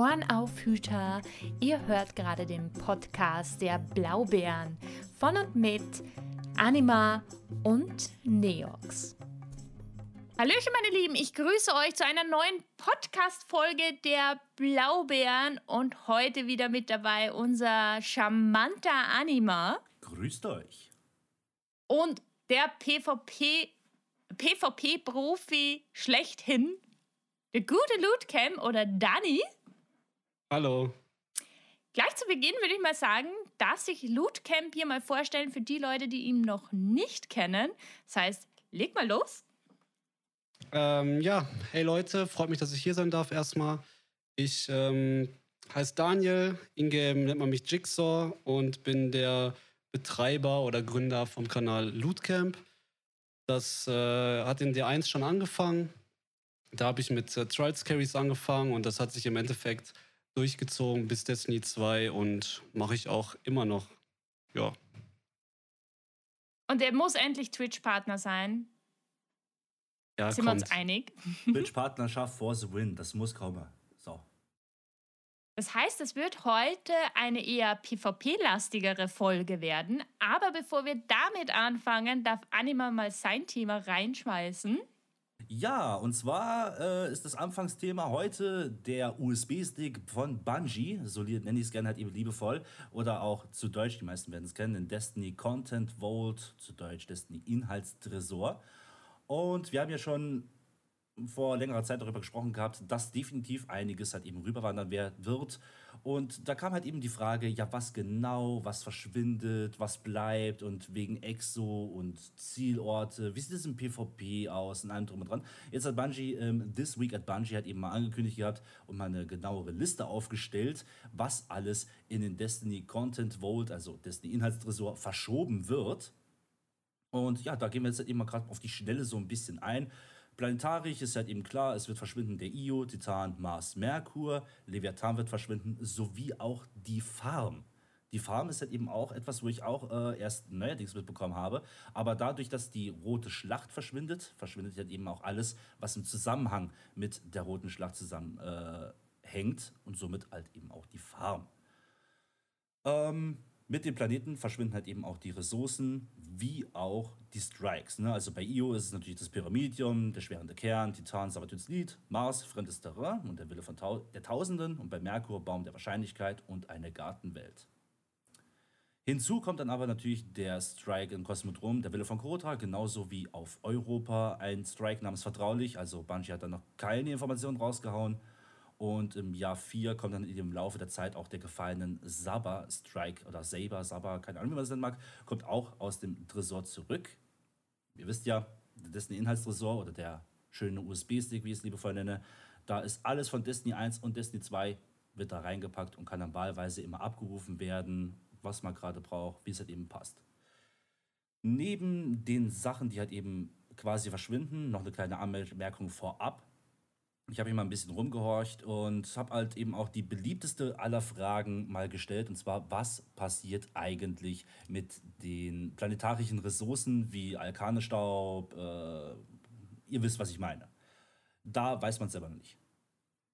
Ohrenaufhüter. Ihr hört gerade den Podcast der Blaubeeren von und mit Anima und Neox. Hallöchen, meine Lieben, ich grüße euch zu einer neuen Podcast-Folge der Blaubeeren und heute wieder mit dabei unser charmanter Anima. Grüßt euch. Und der PvP, PvP-Profi schlechthin, der gute Lootcam oder Danny. Hallo. Gleich zu Beginn würde ich mal sagen, darf sich Lootcamp hier mal vorstellen für die Leute, die ihn noch nicht kennen. Das heißt, leg mal los. Ähm, ja, hey Leute, freut mich, dass ich hier sein darf erstmal. Ich ähm, heiße Daniel, ingame nennt man mich Jigsaw und bin der Betreiber oder Gründer vom Kanal Lootcamp. Das äh, hat in D1 schon angefangen. Da habe ich mit äh, Trials Carries angefangen und das hat sich im Endeffekt durchgezogen bis Destiny 2 und mache ich auch immer noch. Ja. Und er muss endlich Twitch-Partner sein. Ja, Sind kommt. wir uns einig? Twitch-Partnerschaft for the win. Das muss kommen. So. Das heißt, es wird heute eine eher PvP-lastigere Folge werden. Aber bevor wir damit anfangen, darf Anima mal sein Thema reinschmeißen. Ja, und zwar äh, ist das Anfangsthema heute der USB-Stick von Bungie, so nenne ich es gerne halt eben liebevoll, oder auch zu Deutsch, die meisten werden es kennen, den Destiny Content Vault, zu Deutsch Destiny Inhaltstresor. Und wir haben ja schon vor längerer Zeit darüber gesprochen gehabt, dass definitiv einiges halt eben rüberwandern wird. Und da kam halt eben die Frage, ja, was genau, was verschwindet, was bleibt und wegen Exo und Zielorte, wie sieht es im PvP aus und allem drum und dran. Jetzt hat Bungie, ähm, This Week at Bungie hat eben mal angekündigt gehabt und mal eine genauere Liste aufgestellt, was alles in den Destiny Content Vault, also Destiny Inhaltstresor, verschoben wird. Und ja, da gehen wir jetzt halt eben mal gerade auf die Schnelle so ein bisschen ein. Planetarisch ist halt eben klar, es wird verschwinden der Io, Titan, Mars, Merkur, Leviathan wird verschwinden, sowie auch die Farm. Die Farm ist halt eben auch etwas, wo ich auch äh, erst neuerdings mitbekommen habe. Aber dadurch, dass die rote Schlacht verschwindet, verschwindet halt eben auch alles, was im Zusammenhang mit der roten Schlacht zusammenhängt äh, und somit halt eben auch die Farm. Ähm, mit den Planeten verschwinden halt eben auch die Ressourcen, wie auch die Strikes. Ne? Also bei Io ist es natürlich das Pyramidium, der schwerende Kern, Titan, Sabatyns Lied, Mars, fremdes Terrain und der Wille von Tau der Tausenden und bei Merkur Baum der Wahrscheinlichkeit und eine Gartenwelt. Hinzu kommt dann aber natürlich der Strike in Kosmodrom, der Wille von Krota, genauso wie auf Europa ein Strike namens Vertraulich. Also Bungie hat da noch keine Informationen rausgehauen. Und im Jahr 4 kommt dann im Laufe der Zeit auch der gefallenen Saber Strike oder Saber, Saber, keine Ahnung, wie man das nennen mag, kommt auch aus dem Tresor zurück. Ihr wisst ja, Destiny Inhaltstresor oder der schöne USB-Stick, wie ich es liebevoll nenne, da ist alles von Destiny 1 und Destiny 2 wird da reingepackt und kann dann wahlweise immer abgerufen werden, was man gerade braucht, wie es halt eben passt. Neben den Sachen, die halt eben quasi verschwinden, noch eine kleine Anmerkung vorab. Ich habe hier mal ein bisschen rumgehorcht und habe halt eben auch die beliebteste aller Fragen mal gestellt. Und zwar, was passiert eigentlich mit den planetarischen Ressourcen wie Alkanestaub? Äh, ihr wisst, was ich meine. Da weiß man es selber noch nicht.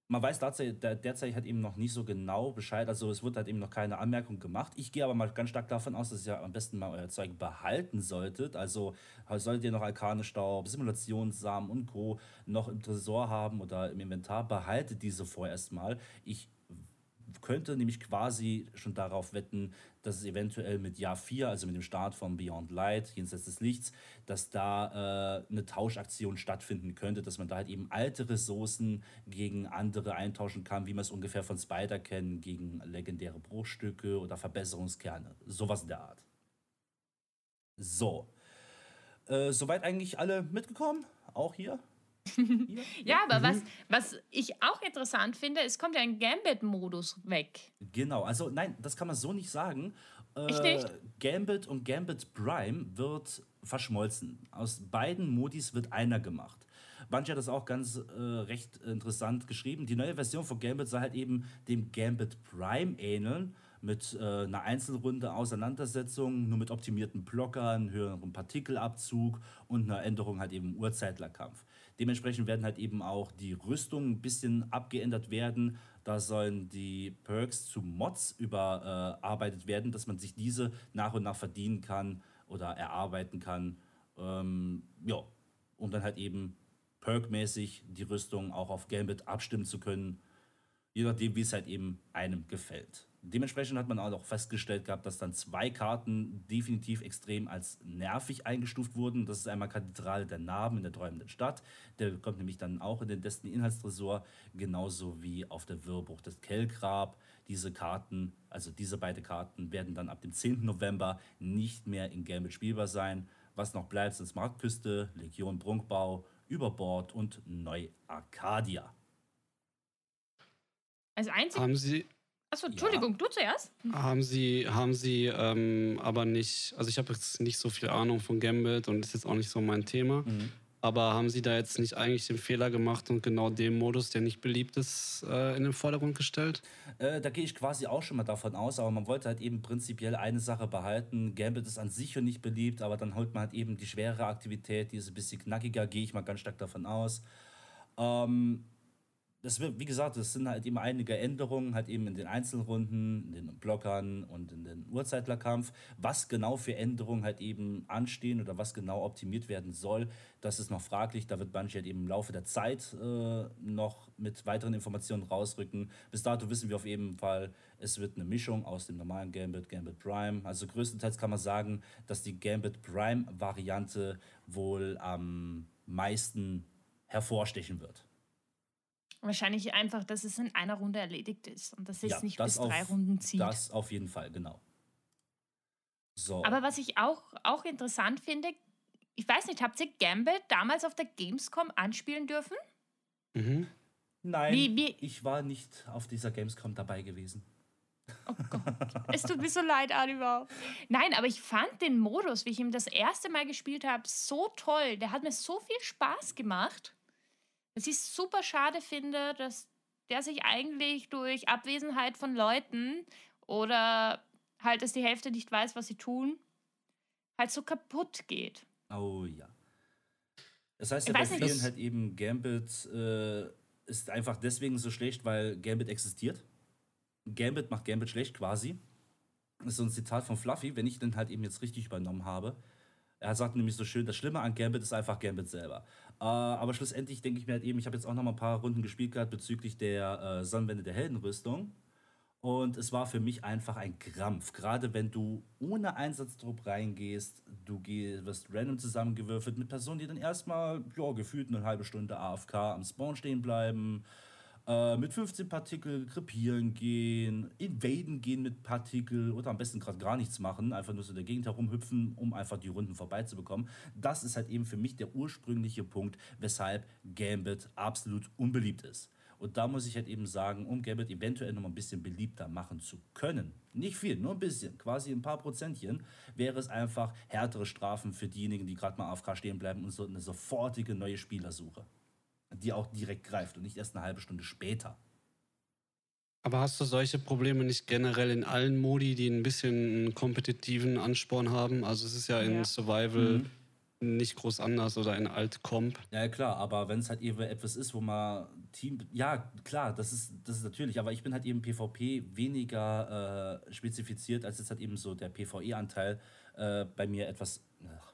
Man weiß derzeit, derzeit eben noch nicht so genau Bescheid. Also es wird halt eben noch keine Anmerkung gemacht. Ich gehe aber mal ganz stark davon aus, dass ihr am besten mal euer Zeug behalten solltet. Also solltet ihr noch Alkanestaub, Simulationssamen und Co. noch im Tresor haben oder im Inventar, behaltet diese vorerst mal. Ich könnte nämlich quasi schon darauf wetten, dass es eventuell mit Jahr 4, also mit dem Start von Beyond Light, jenseits des Lichts, dass da äh, eine Tauschaktion stattfinden könnte, dass man da halt eben alte Ressourcen gegen andere eintauschen kann, wie man es ungefähr von Spider kennt, gegen legendäre Bruchstücke oder Verbesserungskerne. Sowas in der Art. So. Äh, soweit eigentlich alle mitgekommen? Auch hier? Hier? ja, aber mhm. was, was ich auch interessant finde, es kommt ja ein Gambit-Modus weg. Genau, also nein, das kann man so nicht sagen. Ich äh, nicht? Gambit und Gambit Prime wird verschmolzen. Aus beiden Modis wird einer gemacht. Bungie hat das auch ganz äh, recht interessant geschrieben. Die neue Version von Gambit soll halt eben dem Gambit Prime ähneln mit äh, einer Einzelrunde Auseinandersetzung, nur mit optimierten Blockern, höherem Partikelabzug und einer Änderung halt eben im Uhrzeitlerkampf. Dementsprechend werden halt eben auch die Rüstungen ein bisschen abgeändert werden. Da sollen die Perks zu Mods überarbeitet werden, dass man sich diese nach und nach verdienen kann oder erarbeiten kann. Ähm, ja, um dann halt eben perkmäßig die Rüstung auch auf Gambit abstimmen zu können, je nachdem, wie es halt eben einem gefällt. Dementsprechend hat man auch festgestellt gehabt, dass dann zwei Karten definitiv extrem als nervig eingestuft wurden. Das ist einmal Kathedrale der Narben in der träumenden Stadt. Der kommt nämlich dann auch in den Destiny Inhaltstresor, genauso wie auf der Wirrbruch des Kellgrab. Diese Karten, also diese beiden Karten, werden dann ab dem 10. November nicht mehr in Gambit spielbar sein. Was noch bleibt, sind Smartküste, Legion Prunkbau, Überbord und Neu-Arcadia. Also einzig. Haben Sie, Achso, Entschuldigung, ja. du zuerst? haben Sie, haben Sie ähm, aber nicht, also ich habe jetzt nicht so viel Ahnung von Gambit und ist jetzt auch nicht so mein Thema. Mhm. Aber haben Sie da jetzt nicht eigentlich den Fehler gemacht und genau den Modus, der nicht beliebt ist, äh, in den Vordergrund gestellt? Äh, da gehe ich quasi auch schon mal davon aus, aber man wollte halt eben prinzipiell eine Sache behalten. Gambit ist an sich schon nicht beliebt, aber dann holt man halt eben die schwere Aktivität, die ist ein bisschen knackiger, gehe ich mal ganz stark davon aus. Ähm, das wird, wie gesagt, es sind halt eben einige Änderungen, halt eben in den Einzelrunden, in den Blockern und in den Uhrzeitlerkampf. Was genau für Änderungen halt eben anstehen oder was genau optimiert werden soll, das ist noch fraglich. Da wird Bungie halt eben im Laufe der Zeit äh, noch mit weiteren Informationen rausrücken. Bis dato wissen wir auf jeden Fall, es wird eine Mischung aus dem normalen Gambit, Gambit Prime. Also größtenteils kann man sagen, dass die Gambit Prime-Variante wohl am meisten hervorstechen wird. Wahrscheinlich einfach, dass es in einer Runde erledigt ist und dass es Ja, nicht das bis drei auf- Runden zieht. Das auf jeden Fall, genau. So. Aber was ich auch, auch interessant finde, ich weiß nicht, habt ihr Gambit damals auf der Gamescom anspielen dürfen? Mhm. Nein, Wie- wie- ich war nicht auf dieser Gamescom dabei gewesen. Oh Gott, es tut mir so leid, Oliver. Nein, aber ich fand den Modus, wie ich ihn das erste Mal gespielt habe, so toll. Der hat mir so viel Spaß gemacht, dass ich super schade finde, dass der sich eigentlich durch Abwesenheit von Leuten oder halt, dass die Hälfte nicht weiß, was sie tun, halt so kaputt geht. Oh ja. Das heißt ja bei nicht, vielen halt eben, Gambit äh, ist einfach deswegen so schlecht, weil Gambit existiert. Gambit macht Gambit schlecht quasi. Das ist so ein Zitat von Fluffy, wenn ich den halt eben jetzt richtig übernommen habe. Er sagt nämlich so schön, das Schlimme an Gambit ist einfach Gambit selber. Äh, aber schlussendlich denke ich mir halt eben, ich habe jetzt auch noch mal ein paar Runden gespielt gehabt bezüglich der äh, Sonnenwende der Heldenrüstung. Und es war für mich einfach ein Krampf. Gerade wenn du ohne Einsatzdruck reingehst, du geh, wirst random zusammengewürfelt mit Personen, die dann erstmal ja, gefühlt eine halbe Stunde AFK am Spawn stehen bleiben, äh, mit 15 Partikel krepieren gehen, invaden gehen mit Partikel oder am besten gerade gar nichts machen, einfach nur so in der Gegend herumhüpfen, um einfach die Runden vorbeizubekommen. Das ist halt eben für mich der ursprüngliche Punkt, weshalb Gambit absolut unbeliebt ist. Und da muss ich halt eben sagen, um Gambit eventuell noch ein bisschen beliebter machen zu können, nicht viel, nur ein bisschen, quasi ein paar Prozentchen, wäre es einfach härtere Strafen für diejenigen, die gerade mal AFK stehen bleiben und so eine sofortige neue Spielersuche, die auch direkt greift und nicht erst eine halbe Stunde später. Aber hast du solche Probleme nicht generell in allen Modi, die ein bisschen einen kompetitiven Ansporn haben? Also es ist ja in Ja. Survival Mhm. nicht groß anders oder in Alt-Comp. Ja, klar, aber wenn es halt eben etwas ist, wo man Team. Ja, klar, das ist, das ist natürlich, aber ich bin halt eben PvP weniger äh, spezifiziert, als jetzt halt eben so der PvE-Anteil äh, bei mir etwas. Ach,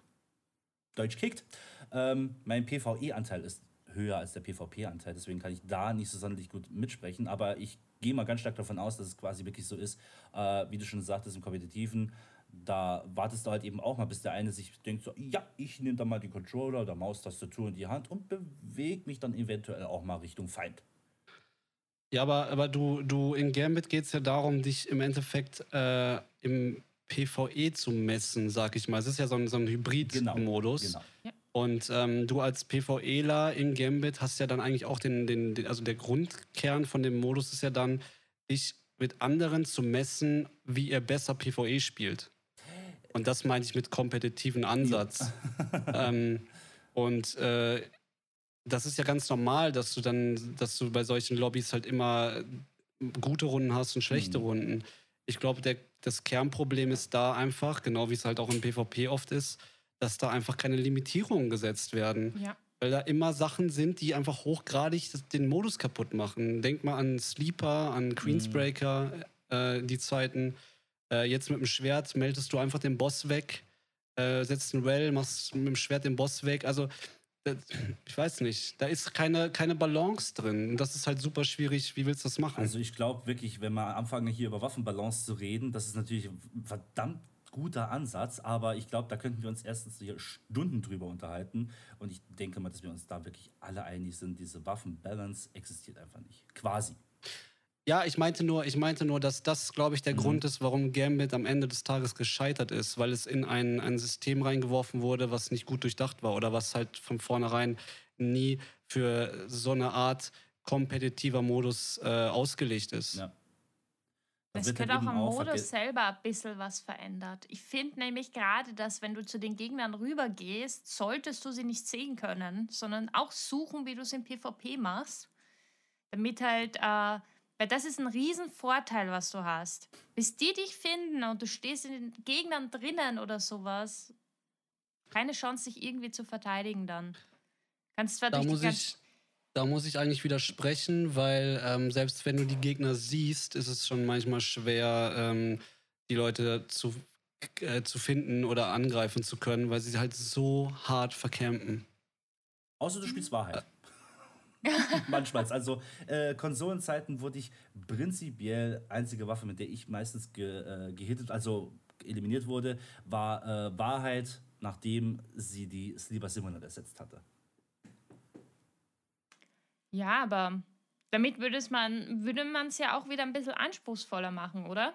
Deutsch kickt. Ähm, mein PvE-Anteil ist höher als der PvP-Anteil, deswegen kann ich da nicht so sonderlich gut mitsprechen, aber ich gehe mal ganz stark davon aus, dass es quasi wirklich so ist, äh, wie du schon sagtest, im Kompetitiven, da wartest du halt eben auch mal, bis der eine sich denkt, so, ja, ich nehme da mal die Controller oder Maustastatur in die Hand und bewege mich dann eventuell auch mal Richtung Feind. Ja, aber, aber du, du in Gambit geht es ja darum, dich im Endeffekt äh, im PvE zu messen, sag ich mal. Es ist ja so ein, so ein Hybrid-Modus. Genau. Und ähm, du als PvEler in Gambit hast ja dann eigentlich auch den, den, den, also der Grundkern von dem Modus ist ja dann, dich mit anderen zu messen, wie ihr besser PvE spielt. Und das meine ich mit kompetitiven Ansatz. ähm, und äh, das ist ja ganz normal, dass du dann, dass du bei solchen Lobbys halt immer gute Runden hast und schlechte Mhm. Runden. Ich glaube, das Kernproblem ist da einfach, genau wie es halt auch im PvP oft ist, dass da einfach keine Limitierungen gesetzt werden. Ja. Weil da immer Sachen sind, die einfach hochgradig den Modus kaputt machen. Denk mal an Sleeper, an Queensbreaker, mhm. äh, die Zeiten. Äh, jetzt mit dem Schwert meldest du einfach den Boss weg, äh, setzt ein Well, machst mit dem Schwert den Boss weg. Also, das, ich weiß nicht, da ist keine, keine Balance drin. Und das ist halt super schwierig. Wie willst du das machen? Also, ich glaube wirklich, wenn wir anfangen, hier über Waffenbalance zu reden, das ist natürlich ein verdammt guter Ansatz, aber ich glaube, da könnten wir uns erstens hier Stunden drüber unterhalten. Und ich denke mal, dass wir uns da wirklich alle einig sind, diese Waffenbalance existiert einfach nicht. Quasi. Ja, ich meinte nur, ich meinte nur, dass das, glaube ich, der mhm. Grund ist, warum Gambit am Ende des Tages gescheitert ist, weil es in ein, ein System reingeworfen wurde, was nicht gut durchdacht war oder was halt von vornherein nie für so eine Art kompetitiver Modus äh, ausgelegt ist. Ja. Es wird halt auch am Modus selber ein bisschen was verändert. Ich finde nämlich gerade, dass wenn du zu den Gegnern rübergehst, solltest du sie nicht sehen können, sondern auch suchen, wie du es im PvP machst, damit halt äh, weil das ist ein Riesenvorteil, was du hast. Bis die dich finden und du stehst in den Gegnern drinnen oder sowas, keine Chance, sich irgendwie zu verteidigen dann. Kannst zwar da durch muss ich, Da muss ich eigentlich widersprechen, weil ähm, selbst wenn du die Gegner siehst, ist es schon manchmal schwer, ähm, die Leute zu, äh, zu finden oder angreifen zu können, weil sie halt so hart vercampen. Außer du spielst Wahrheit. Manchmal. Also äh, Konsolenzeiten wurde ich prinzipiell einzige Waffe, mit der ich meistens ge, äh, gehittet, also eliminiert wurde, war äh, Wahrheit, nachdem sie die Sleeper Simulator ersetzt hatte. Ja, aber damit würde man es ja auch wieder ein bisschen anspruchsvoller machen, oder?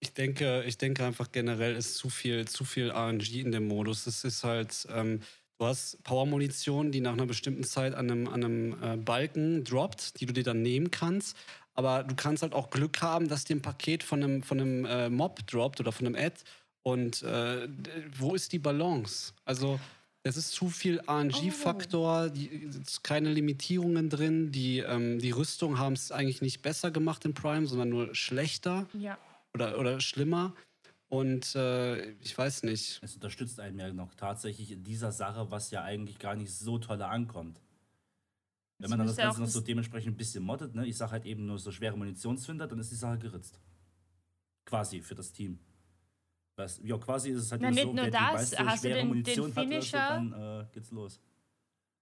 Ich denke, ich denke einfach generell ist zu viel, zu viel RNG in dem Modus. Es ist halt, ähm, Du hast Power-Munition, die nach einer bestimmten Zeit an einem, an einem äh, Balken droppt, die du dir dann nehmen kannst. Aber du kannst halt auch Glück haben, dass dir ein Paket von einem, von einem äh, Mob droppt oder von einem Ad. Und äh, wo ist die Balance? Also, es ist zu viel RNG-Faktor, oh. keine Limitierungen drin. Die, ähm, die Rüstung haben es eigentlich nicht besser gemacht in Prime, sondern nur schlechter ja. oder, oder schlimmer. Und äh, ich weiß nicht. Es unterstützt einen ja noch tatsächlich in dieser Sache, was ja eigentlich gar nicht so toll ankommt. Wenn man dann das Ganze noch so dementsprechend ein bisschen moddet, ne? ich sage halt eben nur so schwere Munitionsfinder, dann ist die Sache geritzt. Quasi für das Team. Was, ja, quasi ist es halt Na, nicht so, nur das, die hast schwere du den, Munition den Finisher, hat, also dann äh, geht's los.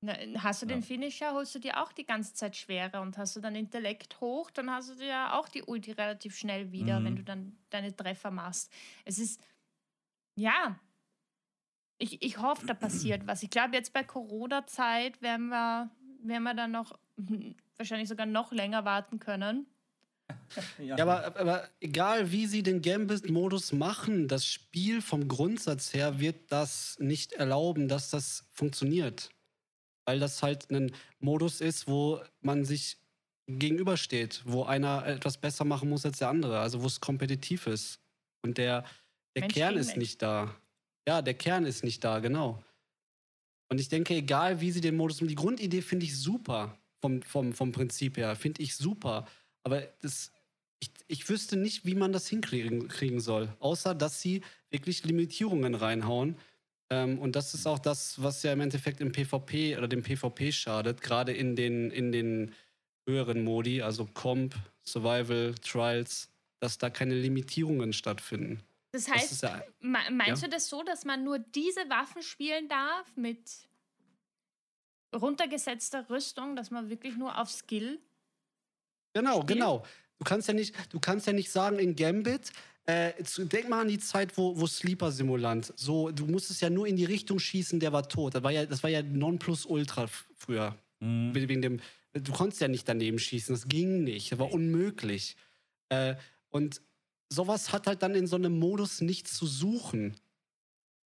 Na, hast du ja. den Finisher, holst du dir auch die ganze Zeit schwerer und hast du dann Intellekt hoch, dann hast du dir auch die Ulti relativ schnell wieder, mhm. wenn du dann deine Treffer machst. Es ist, ja, ich, ich hoffe, da passiert was. Ich glaube, jetzt bei Corona-Zeit werden wir, werden wir dann noch wahrscheinlich sogar noch länger warten können. ja, ja aber, aber, egal wie sie den Gambit-Modus machen, das Spiel vom Grundsatz her wird das nicht erlauben, dass das funktioniert weil das halt ein Modus ist, wo man sich gegenübersteht, wo einer etwas besser machen muss als der andere, also wo es kompetitiv ist. Und der, der Kern ist Mensch. nicht da. Ja, der Kern ist nicht da, genau. Und ich denke, egal wie sie den Modus, die Grundidee finde ich super, vom, vom, vom Prinzip her, finde ich super. Aber das, ich, ich wüsste nicht, wie man das hinkriegen kriegen soll, außer dass sie wirklich Limitierungen reinhauen ähm, und das ist auch das, was ja im Endeffekt im PvP oder dem PvP schadet, gerade in den, in den höheren Modi, also Comp, Survival, Trials, dass da keine Limitierungen stattfinden. Das heißt, das ja, meinst ja? du das so, dass man nur diese Waffen spielen darf mit runtergesetzter Rüstung, dass man wirklich nur auf Skill Genau, spielt? genau. Du kannst ja nicht, du kannst ja nicht sagen in Gambit, äh, denk mal an die Zeit, wo, wo Sleeper Simulant, so, du musstest ja nur in die Richtung schießen, der war tot. Das war ja, das war ja Nonplusultra früher. Mhm. Wegen dem, du konntest ja nicht daneben schießen, das ging nicht, das war unmöglich. Äh, und sowas hat halt dann in so einem Modus nichts zu suchen.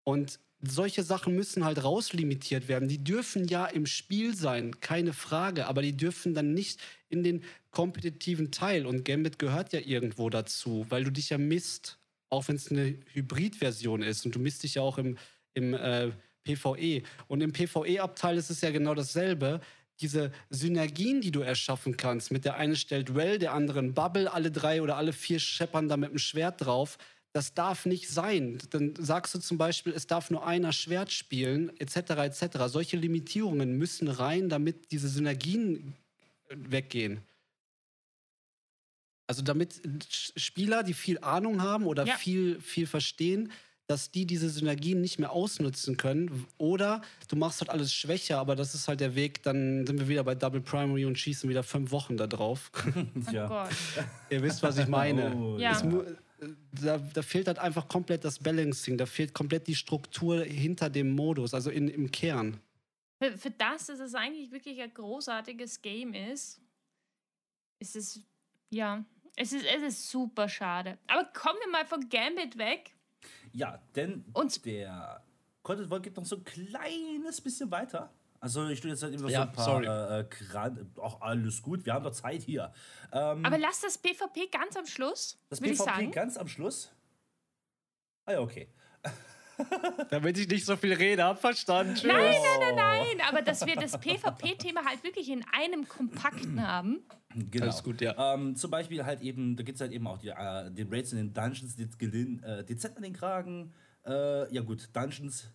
Und solche Sachen müssen halt rauslimitiert werden. Die dürfen ja im Spiel sein, keine Frage, aber die dürfen dann nicht in den kompetitiven Teil. Und Gambit gehört ja irgendwo dazu, weil du dich ja misst, auch wenn es eine Hybrid-Version ist. Und du misst dich ja auch im, im äh, PvE. Und im PvE-Abteil ist es ja genau dasselbe. Diese Synergien, die du erschaffen kannst, mit der einen stellt Well, der anderen Bubble, alle drei oder alle vier scheppern da mit dem Schwert drauf das darf nicht sein. Dann sagst du zum Beispiel, es darf nur einer Schwert spielen, etc. etc. Solche Limitierungen müssen rein, damit diese Synergien weggehen. Also damit Spieler, die viel Ahnung haben oder ja. viel, viel verstehen, dass die diese Synergien nicht mehr ausnutzen können. Oder du machst halt alles schwächer, aber das ist halt der Weg, dann sind wir wieder bei Double Primary und schießen wieder fünf Wochen da drauf. ja. Oh Ihr wisst, was ich meine. Oh, ja. Da, da, fehlt halt einfach komplett das Balancing, da fehlt komplett die Struktur hinter dem Modus, also in, im Kern. Für, für das, dass es eigentlich wirklich ein großartiges Game ist, ist es, ja, es ist, es ist super schade. Aber kommen wir mal von Gambit weg. Ja, denn Und der Content Vault geht noch so ein kleines bisschen weiter. Also ich tue jetzt halt immer ja, so ein paar sorry. äh, äh auch alles gut, wir haben doch Zeit hier. Ähm, Aber lass das PvP ganz am Schluss. Das PvP ganz am Schluss? Ah ja, okay. Damit ich nicht so viel rede, hab verstanden. Tschüss. Nein, nein, nein, nein. Aber dass wir das PvP-Thema halt wirklich in einem Kompakten haben. Genau. Alles gut, ja. Ähm, zum Beispiel halt eben, da gibt es halt eben auch die, äh, den Raids in den Dungeons, die gelin, äh, dezent an den Kragen. Äh, ja gut, Dungeons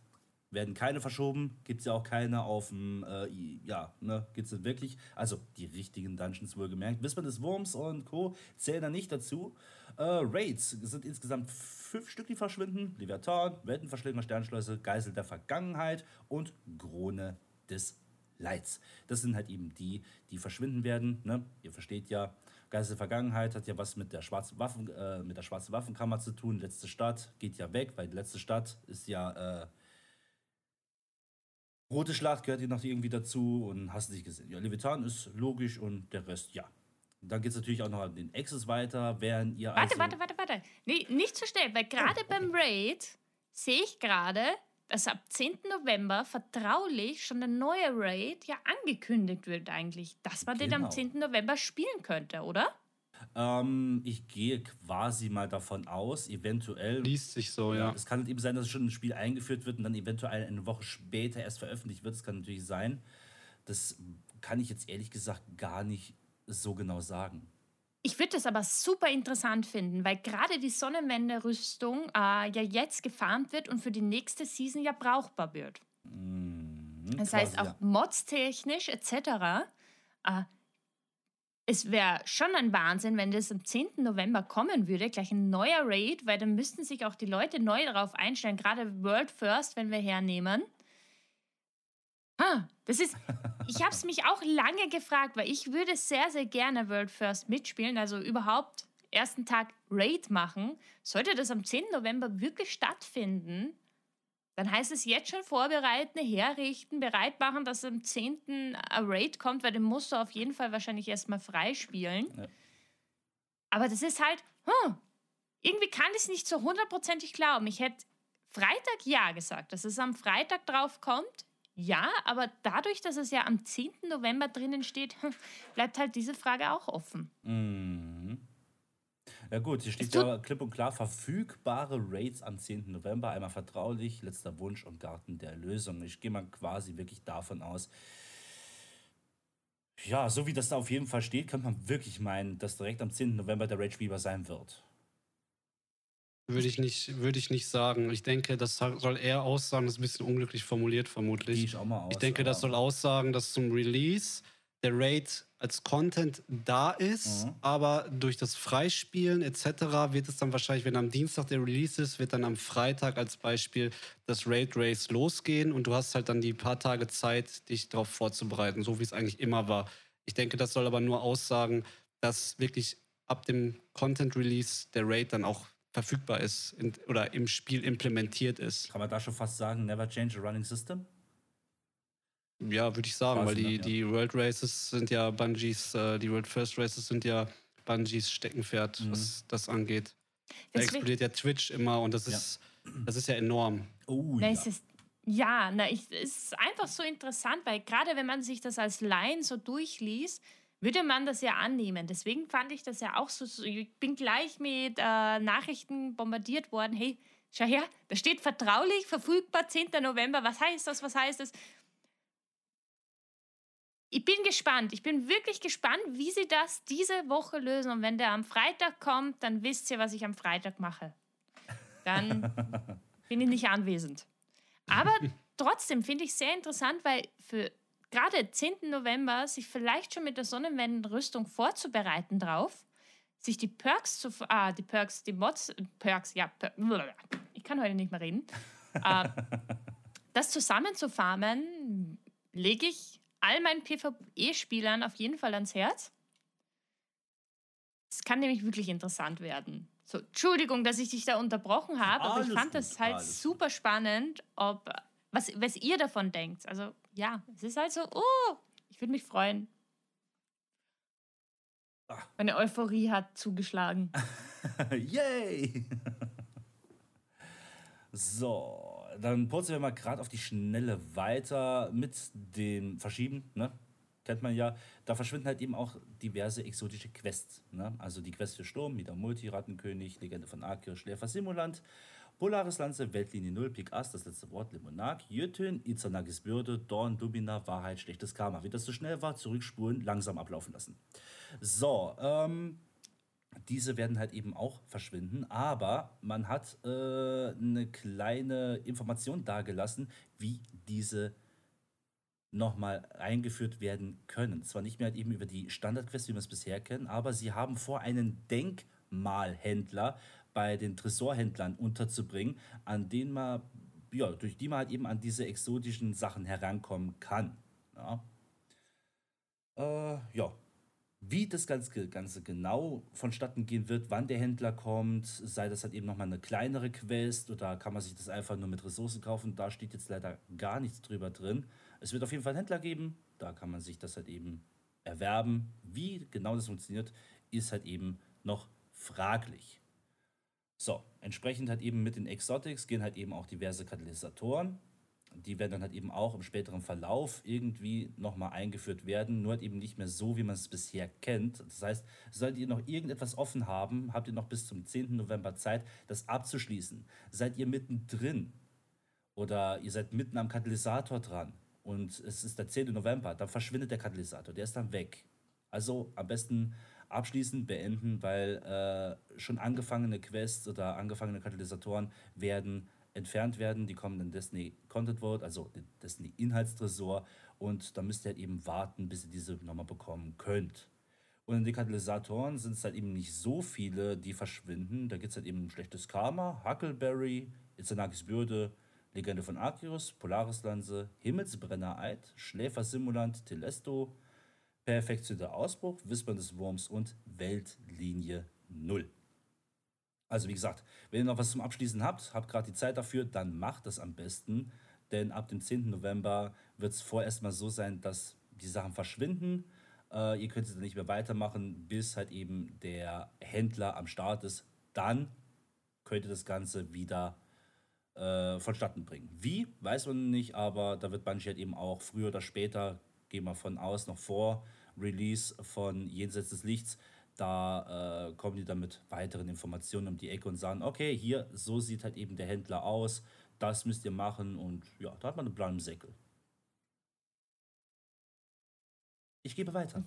werden keine verschoben, gibt es ja auch keine auf dem, äh, ja, ne, gibt es wirklich. Also die richtigen Dungeons wohlgemerkt. Wismar des Wurms und Co. zählen da nicht dazu. Äh, Raids sind insgesamt fünf Stück, die verschwinden. Leviathan, Weltenverschläger, Sternschleuse, Geisel der Vergangenheit und Krone des Leids. Das sind halt eben die, die verschwinden werden. Ne? Ihr versteht ja, Geist der Vergangenheit hat ja was mit der schwarzen Waffen, äh, mit der schwarzen Waffenkammer zu tun. Letzte Stadt geht ja weg, weil die letzte Stadt ist ja äh, Rote Schlacht gehört hier noch irgendwie dazu und hast nicht gesehen. Ja, Leviathan ist logisch und der Rest ja. Dann geht es natürlich auch noch an den Access weiter, während ihr. Warte, also warte, warte, warte. Nee, nicht zu schnell, weil gerade oh, beim Raid sehe ich gerade, dass ab 10. November vertraulich schon der neue Raid ja angekündigt wird eigentlich, dass man genau. den am 10. Genau. November spielen könnte, oder? Ähm, ich gehe quasi mal davon aus, eventuell. Liest sich so, ja. Es kann halt eben sein, dass schon ein Spiel eingeführt wird und dann eventuell eine Woche später erst veröffentlicht wird. Das kann natürlich sein. Das kann ich jetzt ehrlich gesagt gar nicht so genau sagen. Ich würde das aber super interessant finden, weil gerade die Sonnenwende-Rüstung äh, ja jetzt gefarmt wird und für die nächste Season ja brauchbar wird. Mm, das heißt, auch ja. Mods-technisch etc. Äh, es wäre schon ein Wahnsinn, wenn das am 10. November kommen würde, gleich ein neuer Raid, weil dann müssten sich auch die Leute neu darauf einstellen, gerade World First, wenn wir hernehmen. Ha, das ist, ich habe es mich auch lange gefragt, weil ich würde sehr, sehr gerne World First mitspielen, also überhaupt ersten Tag Raid machen. Sollte das am 10. November wirklich stattfinden, dann heißt es jetzt schon vorbereiten, herrichten, bereit machen, dass am 10. ein Raid kommt, weil den musst du auf jeden Fall wahrscheinlich erstmal freispielen. Ja. Aber das ist halt, hm, irgendwie kann ich es nicht so hundertprozentig glauben. Ich hätte Freitag ja gesagt, dass es am Freitag drauf kommt. Ja, aber dadurch, dass es ja am 10. November drinnen steht, bleibt halt diese Frage auch offen. Mhm. Ja gut, hier steht ja klipp und klar verfügbare Raids am 10. November. Einmal vertraulich, letzter Wunsch und Garten der Erlösung. Ich gehe mal quasi wirklich davon aus. Ja, so wie das da auf jeden Fall steht, könnte man wirklich meinen, dass direkt am 10. November der Rage Weaver sein wird. Würde ich nicht, würde ich nicht sagen. Ich denke, das soll eher aussagen, das ist ein bisschen unglücklich formuliert, vermutlich. Ich, auch mal aus, ich denke, das soll aussagen, dass zum Release der Raid als Content da ist, mhm. aber durch das Freispielen etc. wird es dann wahrscheinlich, wenn am Dienstag der Release ist, wird dann am Freitag als Beispiel das Raid Race losgehen und du hast halt dann die paar Tage Zeit, dich darauf vorzubereiten, so wie es eigentlich immer war. Ich denke, das soll aber nur aussagen, dass wirklich ab dem Content Release der Raid dann auch verfügbar ist in, oder im Spiel implementiert ist. Kann man da schon fast sagen, never change a running system? Ja, würde ich sagen, weil die, ne? ja. die World Races sind ja Bungies, äh, die World First Races sind ja Bungies Steckenpferd, mhm. was das angeht. Da explodiert ja Twitch immer und das ist, ja. das ist ja enorm. Oh, na, ja. Es ist, ja, na, ich, es ist einfach so interessant, weil gerade wenn man sich das als Laien so durchliest, würde man das ja annehmen. Deswegen fand ich das ja auch so. so ich bin gleich mit äh, Nachrichten bombardiert worden. Hey, schau her, da steht vertraulich, verfügbar, 10. November. Was heißt das? Was heißt das? Ich bin gespannt. Ich bin wirklich gespannt, wie sie das diese Woche lösen. Und wenn der am Freitag kommt, dann wisst ihr, was ich am Freitag mache. dann bin ich nicht anwesend. Aber trotzdem finde ich sehr interessant, weil für gerade 10. November sich vielleicht schon mit der Sonnenwendenrüstung vorzubereiten drauf, sich die Perks zu, ah, die Perks, die Mods, Perks, ja, per, ich kann heute nicht mehr reden, äh, das zusammenzufarmen, lege ich all meinen PvE-Spielern auf jeden Fall ans Herz. Es kann nämlich wirklich interessant werden. So, Entschuldigung, dass ich dich da unterbrochen habe, aber ich fand gut, das halt super spannend, ob was, was ihr davon denkt. Also ja, es ist halt so, oh, ich würde mich freuen. Ach. Meine Euphorie hat zugeschlagen. Yay! so, dann purzeln wir mal gerade auf die Schnelle weiter mit dem Verschieben, ne? Kennt man ja. Da verschwinden halt eben auch diverse exotische Quests. Ne? Also die Quest für Sturm, wieder Multi, Rattenkönig, Legende von Arkir, Schläfer Simulant Polaris Lanze, Weltlinie 0, Pik Ass, das letzte Wort, Limonag, Jötön, Izanagis Bürde, Dorn, Dubina, Wahrheit, schlechtes Karma. Wie das so schnell war, zurückspulen, langsam ablaufen lassen. So, ähm, diese werden halt eben auch verschwinden, aber man hat äh, eine kleine Information dargelassen, wie diese nochmal eingeführt werden können. Zwar nicht mehr halt eben über die Standardquest, wie wir es bisher kennen, aber sie haben vor, einen Denkmalhändler bei den Tresorhändlern unterzubringen, an denen man, ja, durch die man halt eben an diese exotischen Sachen herankommen kann. Ja, äh, ja. Wie das Ganze, Ganze genau vonstatten gehen wird, wann der Händler kommt, sei das halt eben nochmal eine kleinere Quest oder kann man sich das einfach nur mit Ressourcen kaufen, da steht jetzt leider gar nichts drüber drin. Es wird auf jeden Fall einen Händler geben, da kann man sich das halt eben erwerben. Wie genau das funktioniert, ist halt eben noch fraglich. So, entsprechend halt eben mit den Exotics gehen halt eben auch diverse Katalysatoren. Die werden dann halt eben auch im späteren Verlauf irgendwie nochmal eingeführt werden, nur halt eben nicht mehr so, wie man es bisher kennt. Das heißt, solltet ihr noch irgendetwas offen haben, habt ihr noch bis zum 10. November Zeit, das abzuschließen. Seid ihr mittendrin oder ihr seid mitten am Katalysator dran und es ist der 10. November, dann verschwindet der Katalysator, der ist dann weg. Also am besten abschließen, beenden, weil äh, schon angefangene Quests oder angefangene Katalysatoren werden entfernt werden. Die kommen in Destiny Content Vault, also Destiny Inhaltstresor. Und da müsst ihr halt eben warten, bis ihr diese nochmal bekommen könnt. Und in den Katalysatoren sind es halt eben nicht so viele, die verschwinden. Da gibt es halt eben schlechtes Karma, Huckleberry, Izanagis Bürde, Legende von Arcyrus, Polarislanze, Himmelsbrenner Eid, Schläfer Simulant, Telesto, perfektionierter Ausbruch, Wispern des Wurms und Weltlinie 0. Also wie gesagt, wenn ihr noch was zum Abschließen habt, habt gerade die Zeit dafür, dann macht das am besten. Denn ab dem 10. November wird es vorerst mal so sein, dass die Sachen verschwinden. Äh, ihr könnt sie dann nicht mehr weitermachen, bis halt eben der Händler am Start ist. Dann könnt ihr das Ganze wieder äh, vonstatten bringen. Wie, weiß man nicht, aber da wird Bungie halt eben auch früher oder später, gehen wir von aus, noch vor Release von Jenseits des Lichts. Da äh, kommen die dann mit weiteren Informationen um die Ecke und sagen, okay, hier, so sieht halt eben der Händler aus, das müsst ihr machen und ja, da hat man einen Plan im Säckel. Ich gebe weiter.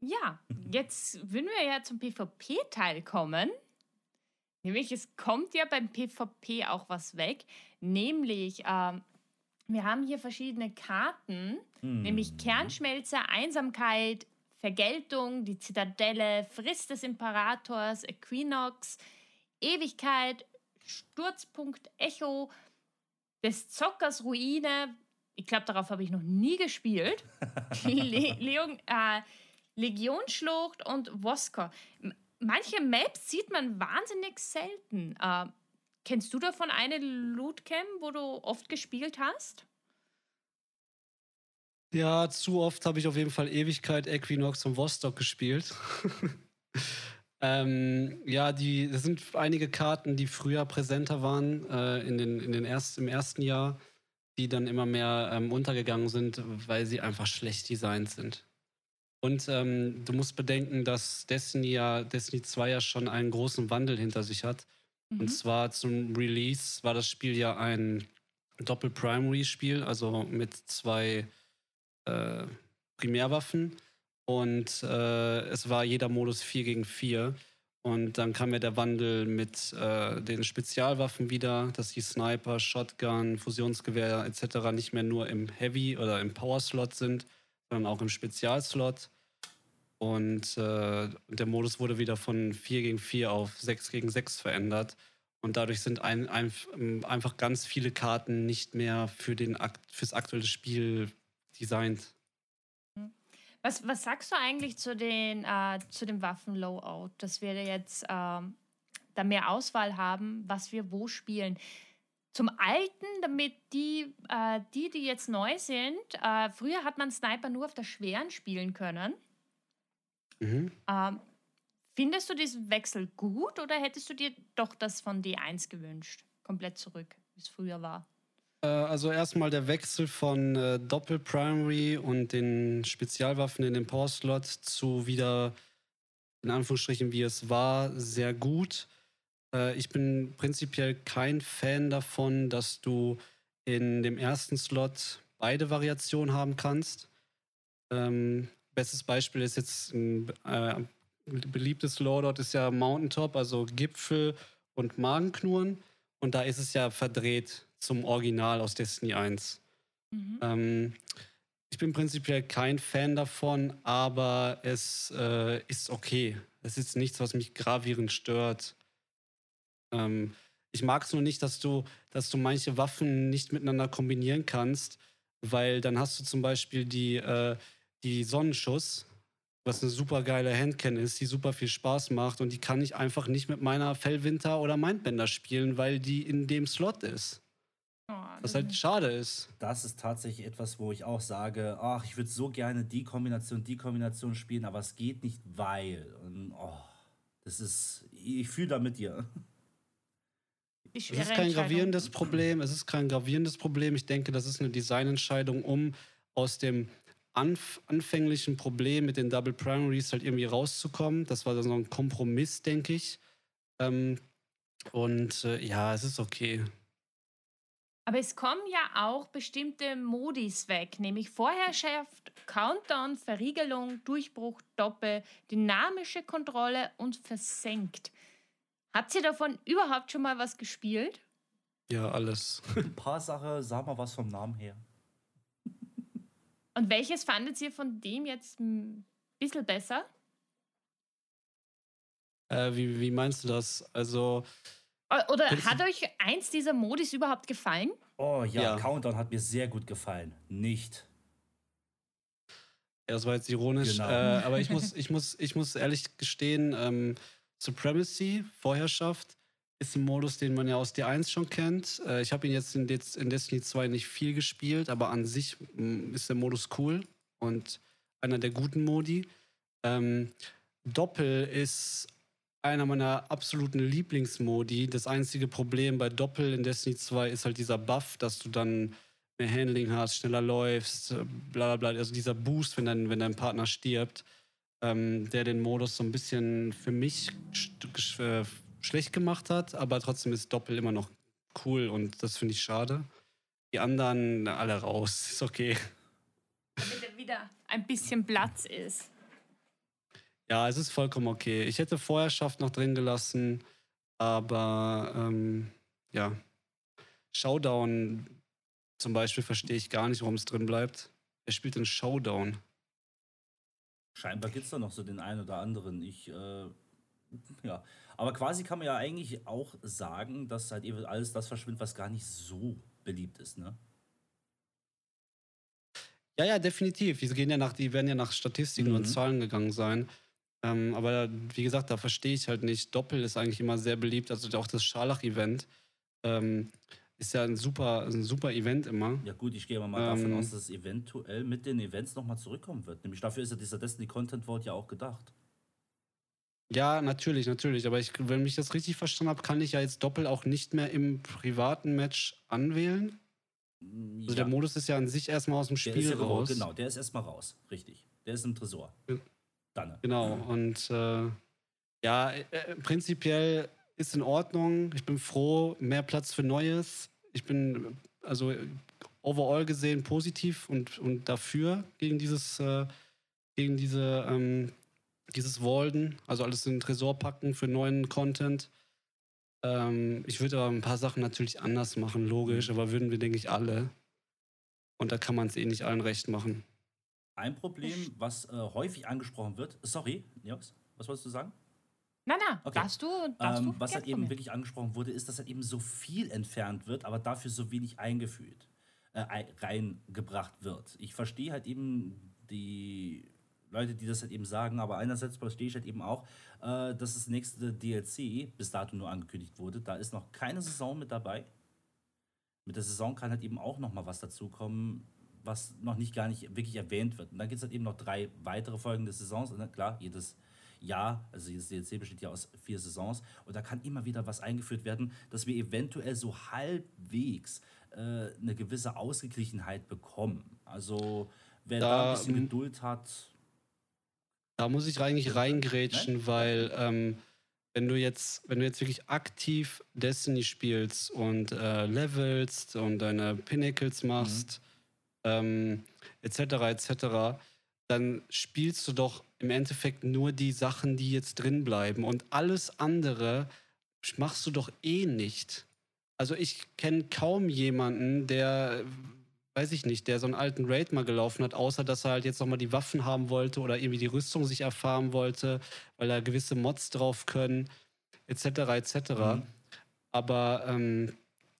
Ja, jetzt würden wir ja zum PvP-Teil kommen. Nämlich, es kommt ja beim PvP auch was weg. Nämlich, ähm, wir haben hier verschiedene Karten, hm. nämlich Kernschmelze, Einsamkeit, Vergeltung, die Zitadelle, Frist des Imperators, Equinox, Ewigkeit, Sturzpunkt Echo, des Zockers Ruine. Ich glaube, darauf habe ich noch nie gespielt. Le Leon, äh, Legionsschlucht und Woskor. Manche Maps sieht man wahnsinnig selten. Äh, Kennst du davon eine Lootcam, wo du oft gespielt hast? Ja, zu oft habe ich auf jeden Fall Ewigkeit, Equinox und Vostok gespielt. ähm, ja, die, das sind einige Karten, die früher präsenter waren äh, in den, in den erst, im ersten Jahr, die dann immer mehr ähm, untergegangen sind, weil sie einfach schlecht designt sind. Und ähm, du musst bedenken, dass Destiny ja, Destiny 2 ja schon einen großen Wandel hinter sich hat. Mhm. Und zwar zum Release war das Spiel ja ein Doppel-Primary-Spiel, also mit zwei äh, Primärwaffen. Und äh, es war jeder Modus 4 gegen 4. Und dann kam ja der Wandel mit äh, den Spezialwaffen wieder, dass die Sniper, Shotgun, Fusionsgewehr etc. nicht mehr nur im Heavy oder im Power-Slot sind, sondern auch im Spezialslot. Und äh, der Modus wurde wieder von 4 gegen 4 auf 6 gegen 6 verändert. Und dadurch sind ein, ein, einfach ganz viele Karten nicht mehr für den fürs aktuelle Spiel designt. Was, was sagst du eigentlich zu, den, äh, zu dem Waffen-Loadout, dass wir jetzt äh, da mehr Auswahl haben, was wir wo spielen? Zum Alten, damit die, äh, die, die jetzt neu sind, äh, früher hat man Sniper nur auf der Schweren spielen können. Mhm. Ähm, findest du diesen Wechsel gut oder hättest du dir doch das von D1 gewünscht? Komplett zurück, wie es früher war? Äh, also erstmal der Wechsel von äh, Doppel-Primary und den Spezialwaffen in den Power-Slot zu wieder, in Anführungsstrichen, wie es war, sehr gut. Äh, ich bin prinzipiell kein Fan davon, dass du in dem ersten Slot beide Variationen haben kannst. Ähm, bestes Beispiel ist jetzt ein äh, beliebtes Loadout ist ja Mountaintop, also Gipfel und Magenknurren. Und da ist es ja verdreht zum Original aus Destiny 1. Mhm. Ähm, ich bin prinzipiell kein Fan davon, aber es äh, ist okay. Es ist nichts, was mich gravierend stört. Ähm, ich mag es nur nicht, dass du, dass du manche Waffen nicht miteinander kombinieren kannst, weil dann hast du zum Beispiel die, äh, die Sonnenschuss, was eine super geile Handcan ist, die super viel Spaß macht und die kann ich einfach nicht mit meiner Fellwinter oder Mindbender spielen, weil die in dem Slot ist. Oh, was halt schade ist. Das ist tatsächlich etwas, wo ich auch sage, ach, ich würde so gerne die Kombination, die Kombination spielen, aber es geht nicht, weil. Und, oh, das ist, ich fühle da mit dir. Es ist kein gravierendes Problem. Es ist kein gravierendes Problem. Ich denke, das ist eine Designentscheidung, um aus dem anf anfänglichen Problem mit den Double Primaries halt irgendwie rauszukommen. Das war dann so ein Kompromiss, denke ich. Ähm, und äh, ja, es ist okay. Aber es kommen ja auch bestimmte Modis weg, nämlich Vorherrschaft, Countdown, Verriegelung, Durchbruch, Doppel, dynamische Kontrolle und versenkt. Habt ihr davon überhaupt schon mal was gespielt? Ja, alles. Ein paar Sachen, sag mal was vom Namen her. Und welches fandet ihr von dem jetzt ein bisschen besser? Äh, wie, wie meinst du das? Also, oder hat euch eins dieser Modis überhaupt gefallen? Oh ja, ja, Countdown hat mir sehr gut gefallen. Nicht. Ja, das war jetzt ironisch. Genau. Äh, aber ich muss, ich, muss, ich muss ehrlich gestehen, ähm, Supremacy, Vorherrschaft, ist ein Modus, den man ja aus D1 schon kennt. Äh, ich habe ihn jetzt in, De in, Destiny 2 nicht viel gespielt, aber an sich mm, ist der Modus cool und einer der guten Modi. Ähm, Doppel ist einer meiner absoluten Lieblingsmodi. Das einzige Problem bei Doppel in Destiny 2 ist halt dieser Buff, dass du dann mehr Handling hast, schneller läufst, äh, bla bla bla. Also dieser Boost, wenn dein, wenn dein Partner stirbt, ähm, der den Modus so ein bisschen für mich äh, schlecht gemacht hat, aber trotzdem ist Doppel immer noch cool und das finde ich schade. Die anderen alle raus, ist okay. Damit wieder ein bisschen Platz ist. Ja, es ist vollkommen okay. Ich hätte Vorherrschaft noch drin gelassen, aber ähm, ja. Showdown zum Beispiel verstehe ich gar nicht, warum es drin bleibt. Er spielt den Showdown. Scheinbar gibt es da noch so den einen oder anderen. Ich, äh, ja. Aber quasi kann man ja eigentlich auch sagen, dass halt eben alles das verschwindet, was gar nicht so beliebt ist, ne? Ja, ja, definitiv. Die, gehen ja nach, die werden ja nach Statistiken mhm. und Zahlen gegangen sein. Ähm, aber wie gesagt, da verstehe ich halt nicht. Doppel ist eigentlich immer sehr beliebt. Also auch das Scharlach-Event ähm, ist ja ein super, ein super Event immer. Ja gut, ich gehe mal ähm, davon aus, dass es eventuell mit den Events nochmal zurückkommen wird. Nämlich dafür ist ja dieser Destiny Content Vault ja auch gedacht. Ja, natürlich, natürlich. Aber ich, wenn ich das richtig verstanden habe, kann ich ja jetzt Doppel auch nicht mehr im privaten Match anwählen. Also ja. der Modus ist ja an sich erstmal aus dem Spiel ja raus. Genau, der ist erstmal raus. Richtig. Der ist im Tresor. Dann. Genau, und äh, ja, äh, prinzipiell ist in Ordnung. Ich bin froh, mehr Platz für Neues. Ich bin also overall gesehen positiv und, und dafür gegen dieses, äh, gegen diese ähm, dieses Walden, also alles in den Tresor packen für neuen Content. Ähm, ich würde aber ein paar Sachen natürlich anders machen, logisch, Mhm. aber würden wir, denke ich, alle. Und da kann man es eh nicht allen recht machen. Ein Problem, was äh, häufig angesprochen wird, sorry, Jungs, was wolltest du sagen? Na, na, Okay. darfst du, darfst Ähm, du was halt eben wirklich angesprochen wurde, ist, dass halt eben so viel entfernt wird, aber dafür so wenig eingeführt, äh, ei- reingebracht wird. Ich verstehe halt eben die Leute, die das halt eben sagen, aber einerseits verstehe ich halt eben auch, äh, dass das nächste DLC bis dato nur angekündigt wurde. Da ist noch keine Saison mit dabei. Mit der Saison kann halt eben auch noch mal was dazukommen, was noch nicht gar nicht wirklich erwähnt wird. Und dann gibt es halt eben noch drei weitere Folgen des Saisons. Und dann, klar, jedes Jahr, also jedes DLC besteht ja aus vier Saisons. Und da kann immer wieder was eingeführt werden, dass wir eventuell so halbwegs äh, eine gewisse Ausgeglichenheit bekommen. Also wer da, Da, ein bisschen Geduld hat, Da muss ich eigentlich reingrätschen, weil ähm, wenn du jetzt, wenn du jetzt wirklich aktiv Destiny spielst und äh, levelst und deine Pinnacles machst, ähm, etc., etc., dann spielst du doch im Endeffekt nur die Sachen, die jetzt drin bleiben. Und alles andere machst du doch eh nicht. Also ich kenne kaum jemanden, der, weiß ich nicht, der so einen alten Raid mal gelaufen hat, außer dass er halt jetzt nochmal die Waffen haben wollte oder irgendwie die Rüstung sich erfahren wollte, weil da gewisse Mods drauf können, etc., etc. Mhm. Aber ähm,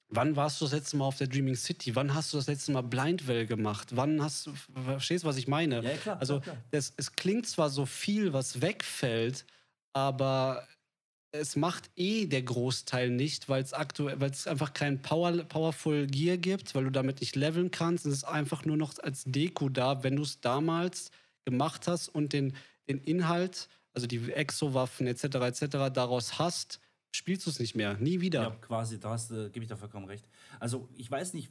wann warst du das letzte Mal auf der Dreaming City? Wann hast du das letzte Mal Blindwell gemacht? Wann hast du, verstehst du, was ich meine? ja, klar. Also klar, klar. es, es klingt zwar so viel, was wegfällt, aber es macht eh der Großteil nicht, weil es aktuell, weil es einfach kein Power, Powerful Gear gibt, weil du damit nicht leveln kannst. Es ist einfach nur noch als Deko da, wenn du es damals gemacht hast und den, den Inhalt, also die Exo-Waffen etc. etc. daraus hast, spielst du es nicht mehr. Nie wieder. Ja, quasi, da hast du, gebe ich da vollkommen recht. Also, ich weiß nicht,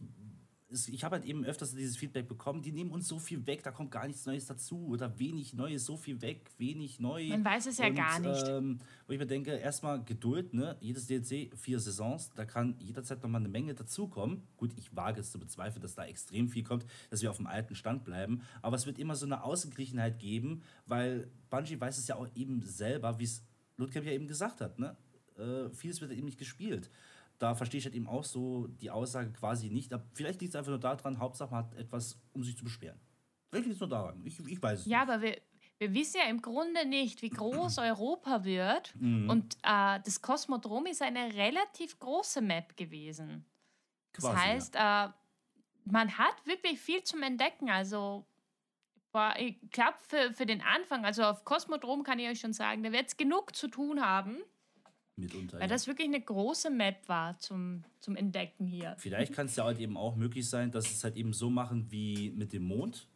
ich habe halt eben öfters dieses Feedback bekommen, die nehmen uns so viel weg, da kommt gar nichts Neues dazu oder wenig Neues, so viel weg, wenig neu. Man weiß es ja Und, gar nicht. Ähm, wo ich mir denke, erstmal Geduld, ne? Jedes DLC, vier Saisons, da kann jederzeit nochmal eine Menge dazukommen. Gut, ich wage es zu bezweifeln, dass da extrem viel kommt, dass wir auf dem alten Stand bleiben. Aber es wird immer so eine Ausgeglichenheit geben, weil Bungie weiß es ja auch eben selber, wie es Ludkamp ja eben gesagt hat, ne? Äh, vieles wird eben nicht gespielt. Da verstehe ich halt eben auch so die Aussage quasi nicht. Aber vielleicht liegt es einfach nur daran, Hauptsache man hat etwas, um sich zu beschweren. Vielleicht liegt es nur daran. Ich, ich weiß es Ja, nicht. aber wir, wir wissen ja im Grunde nicht, wie groß Europa wird. Mhm. Und äh, das Kosmodrom ist eine relativ große Map gewesen. Das Quasi, heißt, äh, man hat wirklich viel zum Entdecken. Also, boah, ich glaube, für, für den Anfang, also auf Kosmodrom kann ich euch schon sagen, da wird es genug zu tun haben, Mitunter. weil ja. das wirklich eine große Map war zum, zum Entdecken hier. Vielleicht kann es ja halt eben auch möglich sein, dass es halt eben so machen wie mit dem Mond.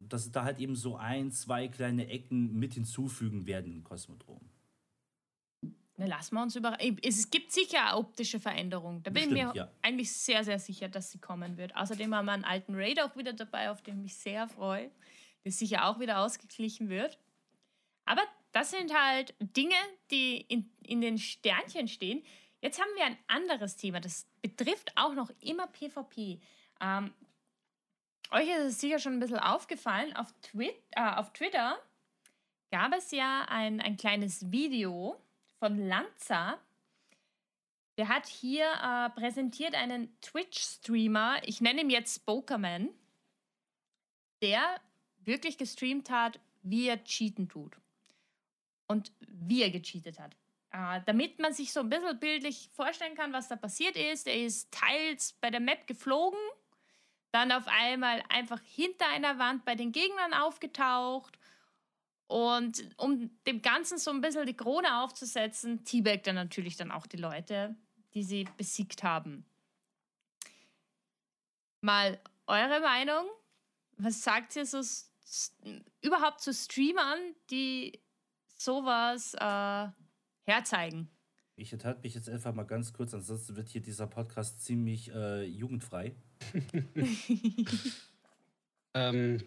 Dass es da halt eben so ein, zwei kleine Ecken mit hinzufügen werden im Kosmodrom. Na, lassen wir uns überraschen. Es gibt sicher optische Veränderungen. Da bin ich mir Bestimmt, ja. eigentlich sehr, sehr sicher, dass sie kommen wird. Außerdem haben wir einen alten Raid auch wieder dabei, auf den ich mich sehr freue, der sicher auch wieder ausgeglichen wird. Aber das sind halt Dinge, die in, in den Sternchen stehen. Jetzt haben wir ein anderes Thema, das betrifft auch noch immer PvP. Ähm, euch ist es sicher schon ein bisschen aufgefallen, auf, Twit äh, auf Twitter gab es ja ein, ein kleines Video von Lanza. Der hat hier äh, präsentiert einen Twitch-Streamer, ich nenne ihn jetzt Spokerman, der wirklich gestreamt hat, wie er cheaten tut. Und wie er gecheatet hat. Äh, damit man sich so ein bisschen bildlich vorstellen kann, was da passiert ist. Er ist teils bei der Map geflogen, dann auf einmal einfach hinter einer Wand bei den Gegnern aufgetaucht. Und um dem Ganzen so ein bisschen die Krone aufzusetzen, teabagt er natürlich dann auch die Leute, die sie besiegt haben. Mal eure Meinung? Was sagt ihr so überhaupt zu Streamern, die sowas äh, herzeigen? Ich enthalte mich jetzt einfach mal ganz kurz, ansonsten wird hier dieser Podcast ziemlich äh, jugendfrei. Ähm,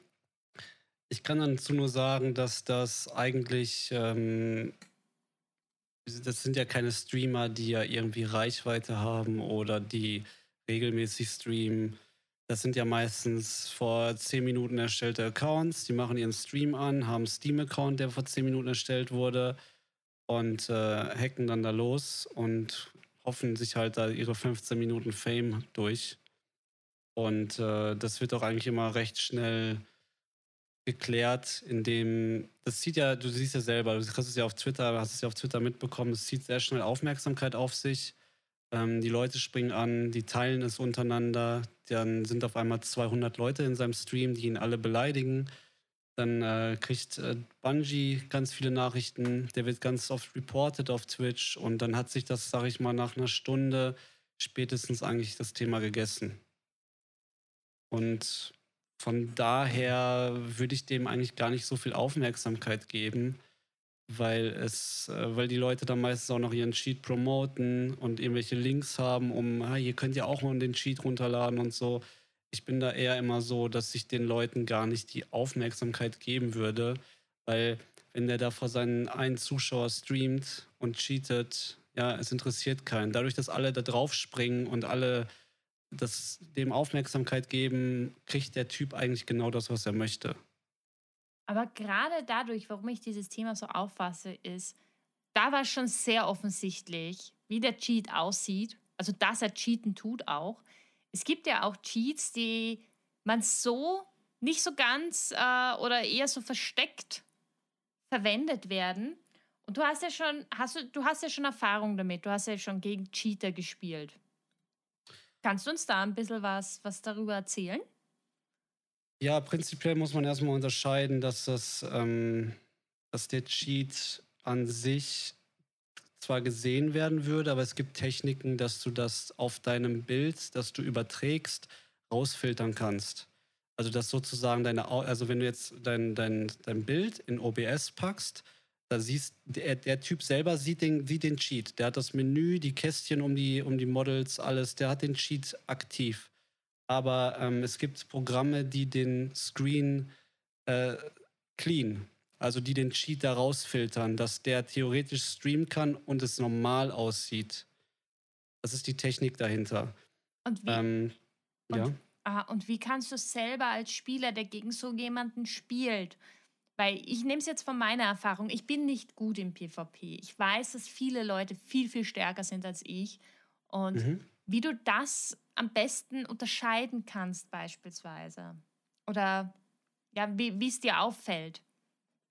ich kann dazu nur sagen, dass das eigentlich, ähm, das sind ja keine Streamer, die ja irgendwie Reichweite haben oder die regelmäßig streamen. Das sind ja meistens vor 10 Minuten erstellte Accounts. Die machen ihren Stream an, haben einen Steam-Account, der vor 10 Minuten erstellt wurde und äh, hacken dann da los und hoffen sich halt da ihre 15 Minuten Fame durch. Und äh, das wird auch eigentlich immer recht schnell geklärt, indem das zieht ja, du siehst ja selber, du hast es ja auf Twitter, hast es ja auf Twitter mitbekommen, es zieht sehr schnell Aufmerksamkeit auf sich. Ähm, die Leute springen an, die teilen es untereinander, dann sind auf einmal 200 Leute in seinem Stream, die ihn alle beleidigen. Dann äh, kriegt äh, Bungie ganz viele Nachrichten, der wird ganz oft reported auf Twitch und dann hat sich das, sag ich mal, nach einer Stunde spätestens eigentlich das Thema gegessen. Und von daher würde ich dem eigentlich gar nicht so viel Aufmerksamkeit geben, weil es, äh, weil die Leute dann meistens auch noch ihren Cheat promoten und irgendwelche Links haben, um, ah, ihr könnt ja auch mal den Cheat runterladen und so. Ich bin da eher immer so, dass ich den Leuten gar nicht die Aufmerksamkeit geben würde, weil wenn der da vor seinen einen Zuschauer streamt und cheatet, ja, es interessiert keinen. Dadurch, dass alle da drauf springen und alle das, dem Aufmerksamkeit geben, kriegt der Typ eigentlich genau das, was er möchte. Aber gerade dadurch, warum ich dieses Thema so auffasse, ist, da war schon sehr offensichtlich, wie der Cheat aussieht. Also, dass er cheaten tut auch. Es gibt ja auch Cheats, die man so nicht so ganz äh, oder eher so versteckt verwendet werden. Und du hast ja schon, hast du, du hast ja schon Erfahrung damit. Du hast ja schon gegen Cheater gespielt. Kannst du uns da ein bisschen was, was darüber erzählen? Ja, prinzipiell muss man erstmal unterscheiden, dass das, ähm, dass der Cheat an sich zwar gesehen werden würde, aber es gibt Techniken, dass du das auf deinem Bild, das du überträgst, rausfiltern kannst. Also dass sozusagen deine, also wenn du jetzt dein, dein, dein Bild in OBS packst, da siehst der, der Typ selber sieht den, sieht den Cheat. Der hat das Menü, die Kästchen um die, um die Models, alles. Der hat den Cheat aktiv. Aber ähm, es gibt Programme, die den Screen äh, clean, also die den Cheat da rausfiltern, dass der theoretisch streamen kann und es normal aussieht. Das ist die Technik dahinter. Und wie, ähm, und, ja. ah, und wie kannst du selber als Spieler, der gegen so jemanden spielt, weil ich nehme es jetzt von meiner Erfahrung, ich bin nicht gut im PvP. Ich weiß, dass viele Leute viel, viel stärker sind als ich. Und mhm. wie du das am besten unterscheiden kannst beispielsweise. Oder ja, wie es dir auffällt.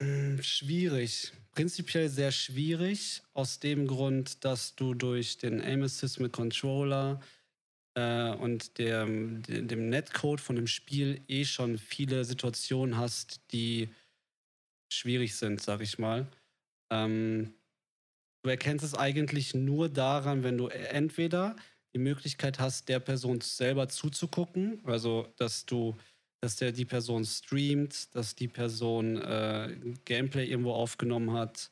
Hm, schwierig. Prinzipiell sehr schwierig, aus dem Grund, dass du durch den Aim Assist mit Controller äh, und der, dem Netcode von dem Spiel eh schon viele Situationen hast, die schwierig sind, sag ich mal. Ähm, du erkennst es eigentlich nur daran, wenn du entweder die Möglichkeit hast, der Person selber zuzugucken, also dass du, dass der die Person streamt, dass die Person äh, Gameplay irgendwo aufgenommen hat.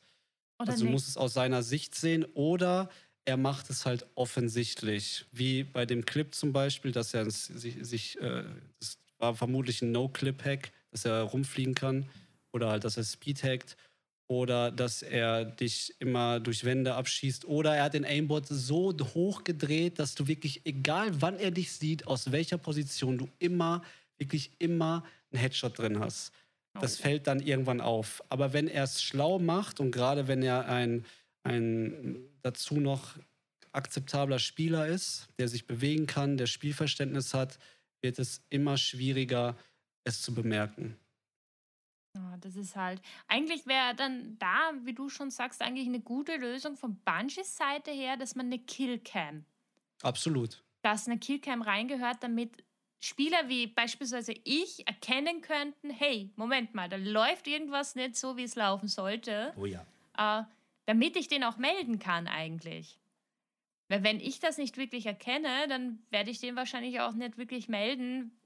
Oder also du musst es aus seiner Sicht sehen oder er macht es halt offensichtlich, wie bei dem Clip zum Beispiel, dass er sich, sich äh, das war vermutlich ein No-Clip-Hack, dass er rumfliegen kann oder halt, dass er Speed hackt oder dass er dich immer durch Wände abschießt oder er hat den Aimbot so hoch gedreht, dass du wirklich, egal wann er dich sieht, aus welcher Position, du immer, wirklich immer einen Headshot drin hast. Das fällt dann irgendwann auf. Aber wenn er es schlau macht und gerade wenn er ein, ein dazu noch akzeptabler Spieler ist, der sich bewegen kann, der Spielverständnis hat, wird es immer schwieriger, es zu bemerken. Ja, das ist halt. Eigentlich wäre dann da, wie du schon sagst, eigentlich eine gute Lösung von Bungies Seite her, dass man eine Killcam. Absolut. Dass eine Killcam reingehört, damit Spieler wie beispielsweise ich erkennen könnten, hey, Moment mal, da läuft irgendwas nicht so, wie es laufen sollte. Oh ja. Äh, damit ich den auch melden kann eigentlich. Weil wenn ich das nicht wirklich erkenne, dann werde ich den wahrscheinlich auch nicht wirklich melden,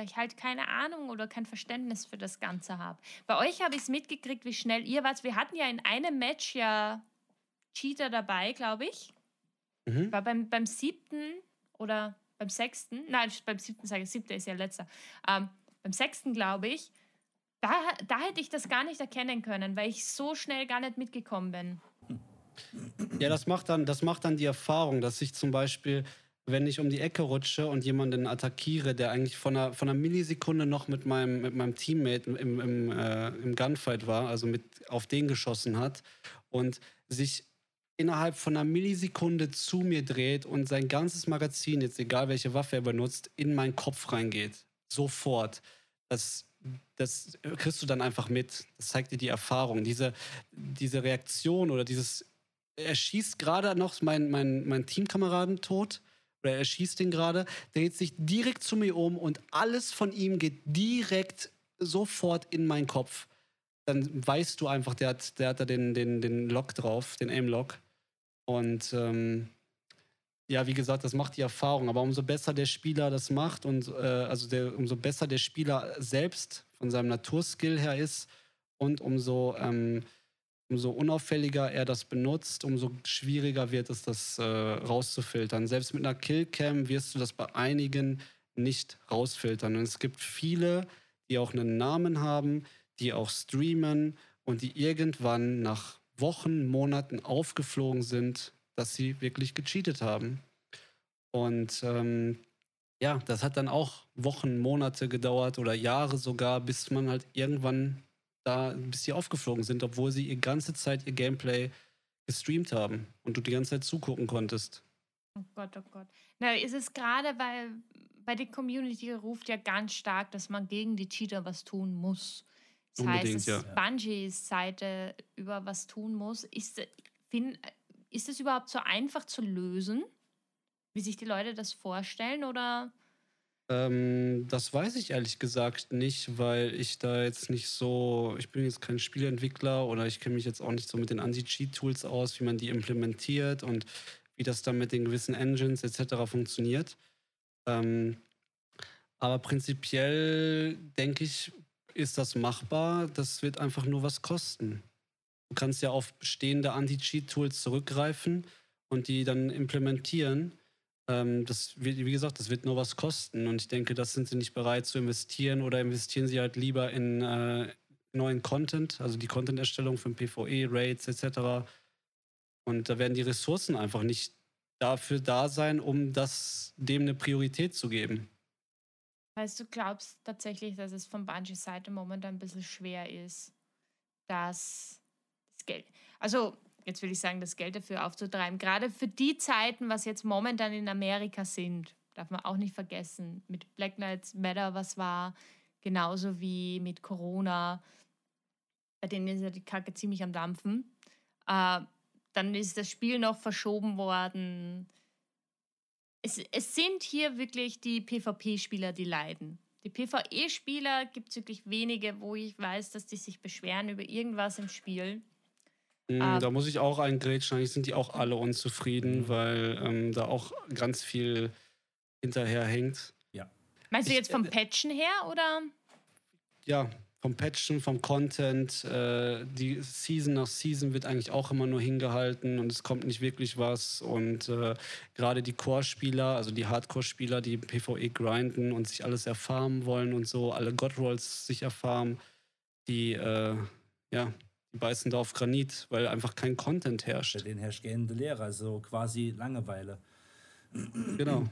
weil ich halt keine Ahnung oder kein Verständnis für das Ganze habe. Bei euch habe ich es mitgekriegt, wie schnell ihr wart. Wir hatten ja in einem Match ja Cheater dabei, glaube ich. Mhm. War beim, beim siebten oder beim sechsten, nein, beim siebten sage ich, siebter ist ja letzter. Ähm, beim sechsten, glaube ich, da, da hätte ich das gar nicht erkennen können, weil ich so schnell gar nicht mitgekommen bin. Ja, das macht dann, das macht dann die Erfahrung, dass sich zum Beispiel wenn ich um die Ecke rutsche und jemanden attackiere, der eigentlich von einer, von einer Millisekunde noch mit meinem, mit meinem Teammate im, im, äh, im Gunfight war, also mit auf den geschossen hat und sich innerhalb von einer Millisekunde zu mir dreht und sein ganzes Magazin, jetzt egal welche Waffe er benutzt, in meinen Kopf reingeht. Sofort. Das, das kriegst du dann einfach mit. Das zeigt dir die Erfahrung. Diese, diese Reaktion oder dieses, er schießt gerade noch meinen mein, mein Teamkameraden tot oder er schießt den gerade, dreht sich direkt zu mir um und alles von ihm geht direkt sofort in meinen Kopf. Dann weißt du einfach, der hat, der hat da den, den, den Lock drauf, den Aim-Lock. Und ähm, ja, wie gesagt, das macht die Erfahrung. Aber umso besser der Spieler das macht und äh, also der, umso besser der Spieler selbst von seinem Naturskill her ist und umso ähm, umso unauffälliger er das benutzt, umso schwieriger wird es, das äh, rauszufiltern. Selbst mit einer Killcam wirst du das bei einigen nicht rausfiltern. Und es gibt viele, die auch einen Namen haben, die auch streamen und die irgendwann nach Wochen, Monaten aufgeflogen sind, dass sie wirklich gecheatet haben. Und ähm, ja, das hat dann auch Wochen, Monate gedauert oder Jahre sogar, bis man halt irgendwann da, bis sie aufgeflogen sind, obwohl sie die ganze Zeit ihr Gameplay gestreamt haben und du die ganze Zeit zugucken konntest. Oh Gott, oh Gott. Na, ist es gerade, weil bei der Community ruft ja ganz stark, dass man gegen die Cheater was tun muss. Das Unbedingt, heißt, dass ja. Bungies Seite über was tun muss. Ist, find, ist es überhaupt so einfach zu lösen, wie sich die Leute das vorstellen? Oder ähm, das weiß ich ehrlich gesagt nicht, weil ich da jetzt nicht so, ich bin jetzt kein Spielentwickler oder ich kenne mich jetzt auch nicht so mit den Anti-Cheat-Tools aus, wie man die implementiert und wie das dann mit den gewissen Engines etc. funktioniert. Ähm, aber prinzipiell denke ich, ist das machbar. Das wird einfach nur was kosten. Du kannst ja auf bestehende Anti-Cheat-Tools zurückgreifen und die dann implementieren. Ähm, das wird, wie gesagt, das wird nur was kosten. Und ich denke, das sind sie nicht bereit zu investieren oder investieren sie halt lieber in äh, neuen Content, also die Content-Erstellung von PvE, Raids etc. Und da werden die Ressourcen einfach nicht dafür da sein, um das dem eine Priorität zu geben. Heißt, du glaubst tatsächlich, dass es von Bungies Seite momentan ein bisschen schwer ist, dass das Geld. Also jetzt will ich sagen, das Geld dafür aufzutreiben. Gerade für die Zeiten, was jetzt momentan in Amerika sind, darf man auch nicht vergessen, mit Black Lives Matter, was war, genauso wie mit Corona, bei denen ist ja die Kacke ziemlich am Dampfen. Äh, dann ist das Spiel noch verschoben worden. Es, es sind hier wirklich die PvP-Spieler, die leiden. Die PvE-Spieler gibt es wirklich wenige, wo ich weiß, dass die sich beschweren über irgendwas im Spiel. Ähm, da muss ich auch eingrätschen. Eigentlich sind die auch alle unzufrieden, mhm. weil ähm, da auch ganz viel hinterher hängt. Ja. Meinst du jetzt vom äh, Patchen her oder? Ja, vom Patchen, vom Content. Äh, die Season nach Season wird eigentlich auch immer nur hingehalten und es kommt nicht wirklich was. Und äh, gerade die Core-Spieler, also die Hardcore-Spieler, die PvE grinden und sich alles erfarmen wollen und so, alle God-Rolls sich erfarmen, die, äh, ja, die beißen da auf Granit, weil einfach kein Content herrscht. Denen herrscht gähnende Leere, also quasi Langeweile. Genau.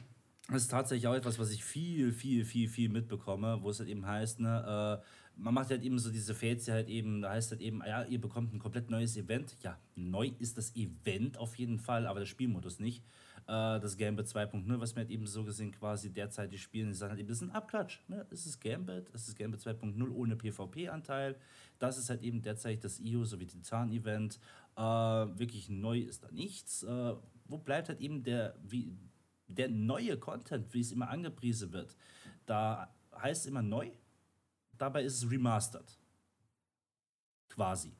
Das ist tatsächlich auch etwas, was ich viel, viel, viel, viel mitbekomme, wo es halt eben heißt, ne, äh, man macht halt eben so diese Fäze halt eben, da heißt halt eben, ja, ihr bekommt ein komplett neues Event. Ja, neu ist das Event auf jeden Fall, aber der Spielmodus nicht. Äh, das Gambit 2.0, was wir halt eben so gesehen quasi derzeit spielen, die sagen halt eben, das ist ein Abklatsch. Ne? Es ist Gambit, es ist Gambit 2.0 ohne PvP-Anteil. Das ist halt eben derzeit das IO sowie Titan-Event. Äh, wirklich neu ist da nichts. Äh, wo bleibt halt eben der, wie, der neue Content, wie es immer angepriesen wird? Da heißt es immer neu, dabei ist es remastered. Quasi.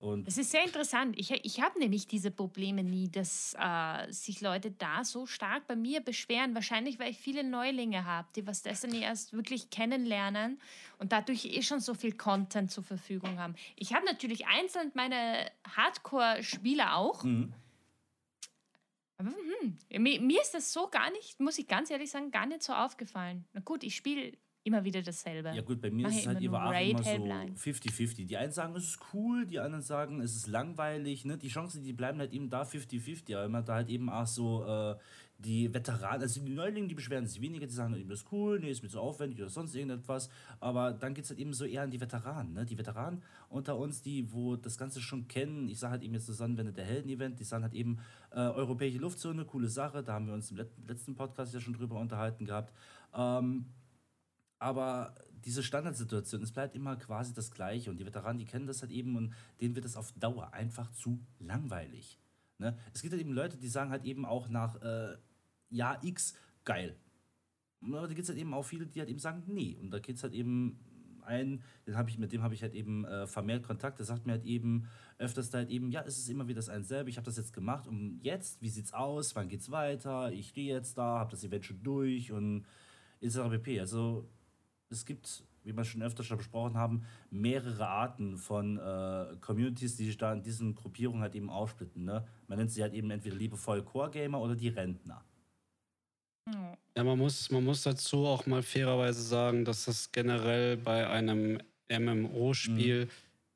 Und es ist sehr interessant. Ich, ich habe nämlich diese Probleme nie, dass äh, sich Leute da so stark bei mir beschweren. Wahrscheinlich, weil ich viele Neulinge habe, die was Destiny erst wirklich kennenlernen und dadurch eh schon so viel Content zur Verfügung haben. Ich habe natürlich einzeln meine Hardcore-Spieler auch. Mhm. Aber hm, mir, mir ist das so gar nicht, muss ich ganz ehrlich sagen, gar nicht so aufgefallen. Na gut, ich spiele immer wieder dasselbe. Ja gut, bei mir Mach ist es halt immer, immer so 50-50. Die einen sagen, es ist cool, die anderen sagen, es ist langweilig. Ne? Die Chancen, die bleiben halt eben da 50-50, weil man da halt eben auch so äh, die Veteranen, also die Neulinge, die beschweren sich weniger, die sagen, das ist cool, nee, ist mir zu aufwendig oder sonst irgendetwas. Aber dann geht es halt eben so eher an die Veteranen. Ne? Die Veteranen unter uns, die, wo das Ganze schon kennen, ich sage halt eben jetzt das Sonnenwende der Helden-Event, die sagen halt eben äh, europäische Luftzone, coole Sache, da haben wir uns im letzten Podcast ja schon drüber unterhalten gehabt. Ähm, aber diese Standardsituation, es bleibt immer quasi das Gleiche und die Veteranen, die kennen das halt eben und denen wird es auf Dauer einfach zu langweilig. Ne? Es gibt halt eben Leute, die sagen halt eben auch nach äh, Jahr X geil. Aber da gibt es halt eben auch viele, die halt eben sagen, nee. Und da geht es halt eben ein, den ich, mit dem habe ich halt eben äh, vermehrt Kontakt, der sagt mir halt eben öfters da halt eben, ja, es ist immer wieder das ein selber, ich habe das jetzt gemacht und jetzt, wie sieht's aus, wann geht's weiter, ich stehe jetzt da, habe das Event schon durch und etc. pp. Also es gibt, wie wir schon öfter schon besprochen haben, mehrere Arten von äh, Communities, die sich da in diesen Gruppierungen halt eben aufsplitten. Ne? Man nennt sie halt eben entweder liebevoll Core-Gamer oder die Rentner. Ja, man muss, man muss dazu auch mal fairerweise sagen, dass das generell bei einem MMO-Spiel mhm.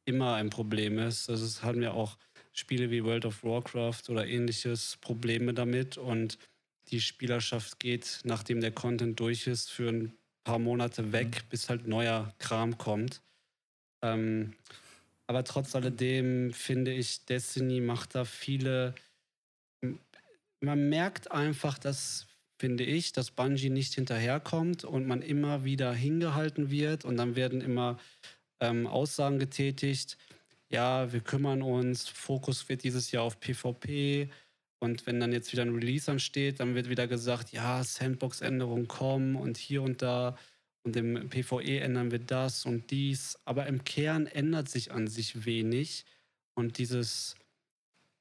immer ein Problem ist. Also es haben ja auch Spiele wie World of Warcraft oder ähnliches Probleme damit und die Spielerschaft geht, nachdem der Content durch ist, für ein paar Monate weg, mhm. bis halt neuer Kram kommt. Ähm, aber trotz alledem finde ich, Destiny macht da viele. Man merkt einfach, dass finde ich, dass Bungie nicht hinterherkommt und man immer wieder hingehalten wird und dann werden immer ähm, Aussagen getätigt. Ja, wir kümmern uns, Fokus wird dieses Jahr auf PvP und wenn dann jetzt wieder ein Release ansteht, dann wird wieder gesagt, ja, Sandbox-Änderungen kommen und hier und da und im PvE ändern wir das und dies. Aber im Kern ändert sich an sich wenig und dieses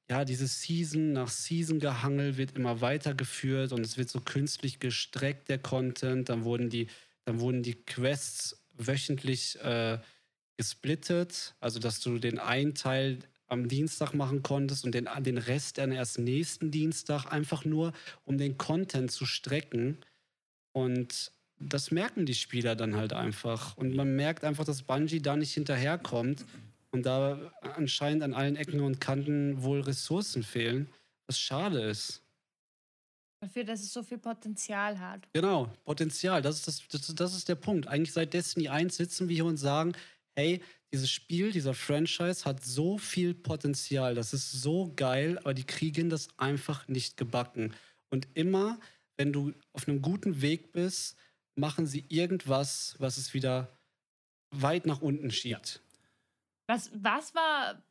ja, dieses Season nach Season gehangel wird immer weitergeführt und es wird so künstlich gestreckt, der Content. Dann wurden die, dann wurden die Quests wöchentlich äh, gesplittet, also dass du den einen Teil am Dienstag machen konntest und den, den Rest dann erst nächsten Dienstag, einfach nur um den Content zu strecken. Und das merken die Spieler dann halt einfach. Und man merkt einfach, dass Bungie da nicht hinterherkommt und da anscheinend an allen Ecken und Kanten wohl Ressourcen fehlen, was schade ist. Dafür, dass es so viel Potenzial hat. Genau, Potenzial, das ist, das, das, das ist der Punkt. Eigentlich seit Destiny 1 sitzen wir hier und sagen, hey, dieses Spiel, dieser Franchise hat so viel Potenzial, das ist so geil, aber die kriegen das einfach nicht gebacken. Und immer, wenn du auf einem guten Weg bist, machen sie irgendwas, was es wieder weit nach unten schiebt. Was, was war,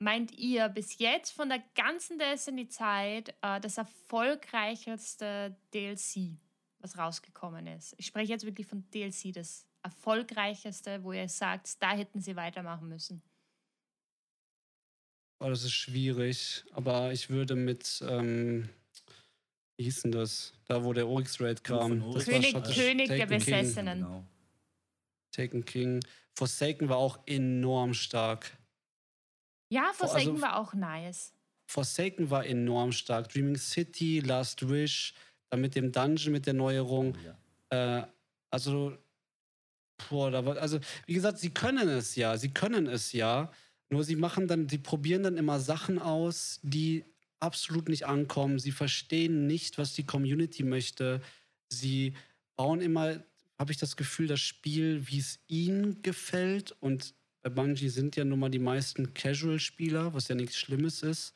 meint ihr, bis jetzt von der ganzen Destiny-Zeit äh, das erfolgreichste DLC, was rausgekommen ist? Ich spreche jetzt wirklich von DLC, das erfolgreichste, wo ihr sagt, da hätten sie weitermachen müssen. Oh, das ist schwierig, aber ich würde mit, ähm, wie hieß denn das? Da, wo der Oryx-Raid kam. Das König, König der Besessenen. Genau. Taken King. Forsaken war auch enorm stark. Ja, Forsaken also, war auch nice. Forsaken war enorm stark. Dreaming City, Last Wish, dann mit dem Dungeon, mit der Neuerung. Oh, ja. äh, also, boah, da war, also, wie gesagt, sie können es ja, sie können es ja. Nur sie machen dann, sie probieren dann immer Sachen aus, die absolut nicht ankommen. Sie verstehen nicht, was die Community möchte. Sie bauen immer habe ich das Gefühl, das Spiel, wie es ihnen gefällt. Und bei Bungie sind ja nun mal die meisten Casual-Spieler, was ja nichts Schlimmes ist.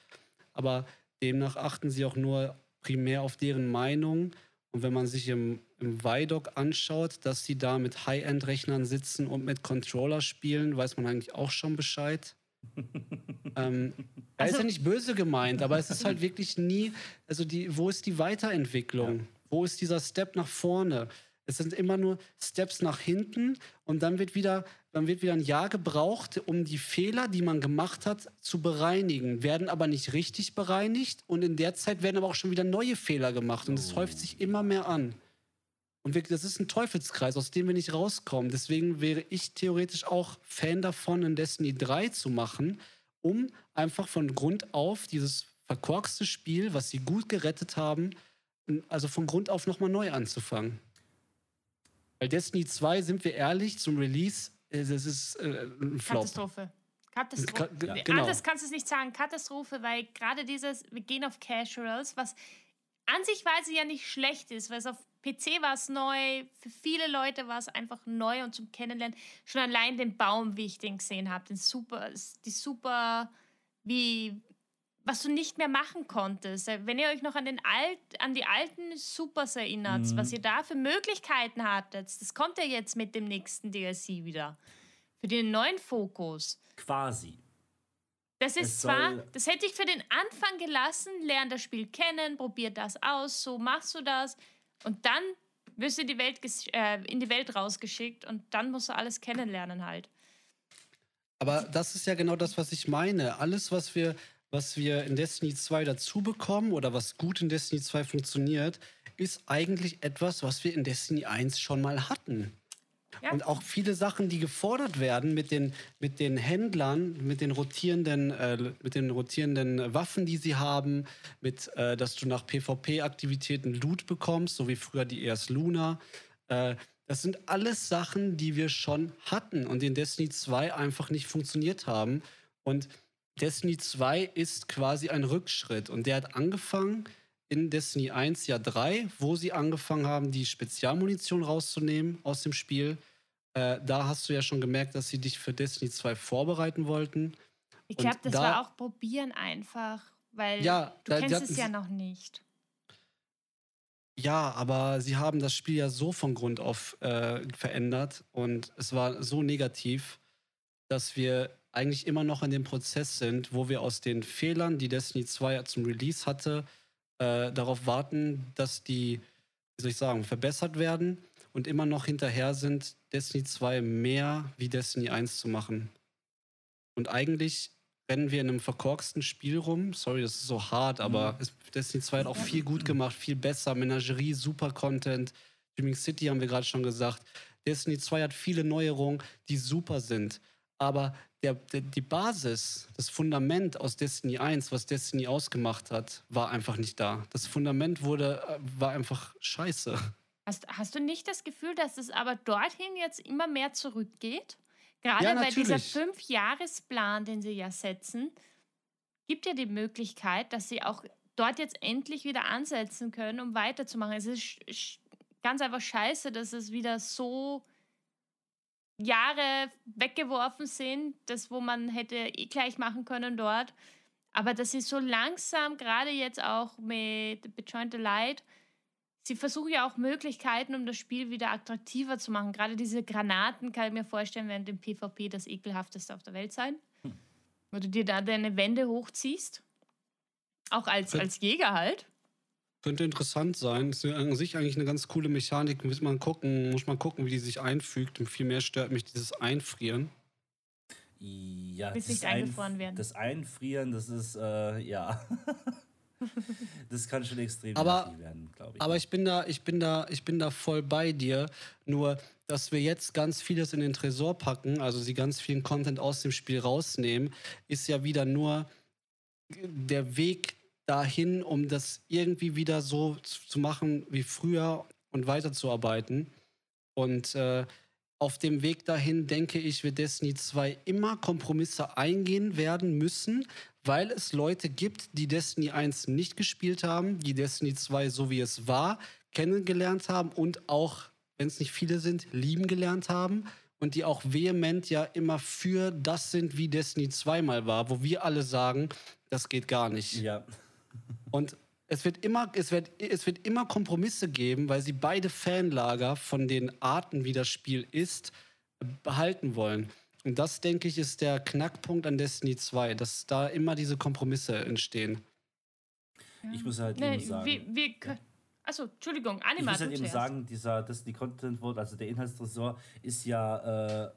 Aber demnach achten sie auch nur primär auf deren Meinung. Und wenn man sich im, im Vidoc anschaut, dass sie da mit High-End-Rechnern sitzen und mit Controller spielen, weiß man eigentlich auch schon Bescheid. ähm, also, ist ja nicht böse gemeint, aber es ist halt wirklich nie, also die, wo ist die Weiterentwicklung? Ja. Wo ist dieser Step nach vorne? Es sind immer nur Steps nach hinten und dann wird wieder, dann wird wieder ein Jahr gebraucht, um die Fehler, die man gemacht hat, zu bereinigen. Werden aber nicht richtig bereinigt und in der Zeit werden aber auch schon wieder neue Fehler gemacht und es oh. häuft sich immer mehr an. Und wir, das ist ein Teufelskreis, aus dem wir nicht rauskommen. Deswegen wäre ich theoretisch auch Fan davon, ein Destiny 3 zu machen, um einfach von Grund auf dieses verkorkste Spiel, was sie gut gerettet haben, also von Grund auf nochmal neu anzufangen. Weil Destiny 2, sind wir ehrlich, zum Release, das ist äh, ein Flop. Katastrophe. Katastrophe. Ka genau. Anders kannst du es nicht sagen. Katastrophe, weil gerade dieses, wir gehen auf Casuals, was an sich, weil sie ja nicht schlecht ist, weil es auf PC war es neu, für viele Leute war es einfach neu und zum Kennenlernen. Schon allein den Baum, wie ich den gesehen habe, den super, die super, wie, was du nicht mehr machen konntest. Wenn ihr euch noch an, den Alt, an die alten Supers erinnert, mhm. was ihr da für Möglichkeiten hattet, das kommt ja jetzt mit dem nächsten DLC wieder. Für den neuen Fokus. Quasi. Das ist zwar, das hätte ich für den Anfang gelassen, lern das Spiel kennen, probier das aus, so machst du das. Und dann wirst du in die Welt, äh, in die Welt rausgeschickt und dann musst du alles kennenlernen halt. Aber das ist ja genau das, was ich meine. Alles, was wir, was wir in Destiny 2 dazu bekommen oder was gut in Destiny 2 funktioniert, ist eigentlich etwas, was wir in Destiny 1 schon mal hatten. Und auch viele Sachen, die gefordert werden mit den, mit den Händlern, mit den rotierenden, äh, mit den rotierenden Waffen, die sie haben, mit, äh, dass du nach PvP-Aktivitäten Loot bekommst, so wie früher die ES Luna. Äh, das sind alles Sachen, die wir schon hatten und in Destiny 2 einfach nicht funktioniert haben. Und Destiny 2 ist quasi ein Rückschritt und der hat angefangen in Destiny 1 Jahr 3, wo sie angefangen haben, die Spezialmunition rauszunehmen aus dem Spiel. Äh, da hast du ja schon gemerkt, dass sie dich für Destiny 2 vorbereiten wollten. Ich glaube, das da, war auch probieren einfach, weil ja, du da, kennst es ja noch nicht. Ja, aber sie haben das Spiel ja so von Grund auf äh, verändert und es war so negativ, dass wir eigentlich immer noch in dem Prozess sind, wo wir aus den Fehlern, die Destiny 2 zum Release hatte, äh, darauf warten, dass die, wie soll ich sagen, verbessert werden und immer noch hinterher sind, Destiny 2 mehr wie Destiny 1 zu machen. Und eigentlich rennen wir in einem verkorksten Spiel rum. Sorry, das ist so hart, aber mhm. Destiny 2 hat auch viel gut gemacht, viel besser. Menagerie, super Content. Dreaming City haben wir gerade schon gesagt. Destiny 2 hat viele Neuerungen, die super sind. Aber der, der, die Basis, das Fundament aus Destiny 1, was Destiny ausgemacht hat, war einfach nicht da. Das Fundament wurde, äh, war einfach scheiße. Hast, hast du nicht das Gefühl, dass es aber dorthin jetzt immer mehr zurückgeht? Gerade ja, bei dieser Fünf-Jahres-Plan, den sie ja setzen, gibt ja die Möglichkeit, dass sie auch dort jetzt endlich wieder ansetzen können, um weiterzumachen. Es ist ganz einfach scheiße, dass es wieder so Jahre weggeworfen sind, das, wo man hätte eh gleich machen können dort. Aber das ist so langsam, gerade jetzt auch mit Bejoined Light, sie versuchen ja auch Möglichkeiten, um das Spiel wieder attraktiver zu machen. Gerade diese Granaten kann ich mir vorstellen, werden im PvP das ekelhafteste auf der Welt sein. Hm. Wo du dir da deine Wände hochziehst. Auch als, als Jäger halt. Könnte interessant sein. Ist an sich eigentlich eine ganz coole Mechanik. Muss man gucken, muss man gucken, wie die sich einfügt. Und viel mehr stört mich dieses Einfrieren. Ja, Bis nicht eingefroren werden. Das Einfrieren, das ist, äh, ja. das kann schon extrem aber, werden, glaube ich. Aber ich bin da, ich bin da, ich bin da voll bei dir. Nur, dass wir jetzt ganz vieles in den Tresor packen, also sie ganz vielen Content aus dem Spiel rausnehmen, ist ja wieder nur der Weg dahin, um das irgendwie wieder so zu machen wie früher und weiterzuarbeiten. Und äh, auf dem Weg dahin, denke ich, wird Destiny 2 immer Kompromisse eingehen werden müssen, weil es Leute gibt, die Destiny 1 nicht gespielt haben, die Destiny 2 so wie es war, kennengelernt haben und auch, wenn es nicht viele sind, lieben gelernt haben und die auch vehement ja immer für das sind, wie Destiny 2 mal war, wo wir alle sagen, das geht gar nicht. Ja. Und es wird, immer, es, wird, es wird immer Kompromisse geben, weil sie beide Fanlager von den Arten, wie das Spiel ist, behalten wollen. Und das, denke ich, ist der Knackpunkt an Destiny 2, dass da immer diese Kompromisse entstehen. Ich muss halt nee, eben sagen. Wir, wir Achso, Entschuldigung, Anima. Ich muss halt eben sagen, dieser Destiny Content Wort, also der Inhaltstresor, ist ja, äh,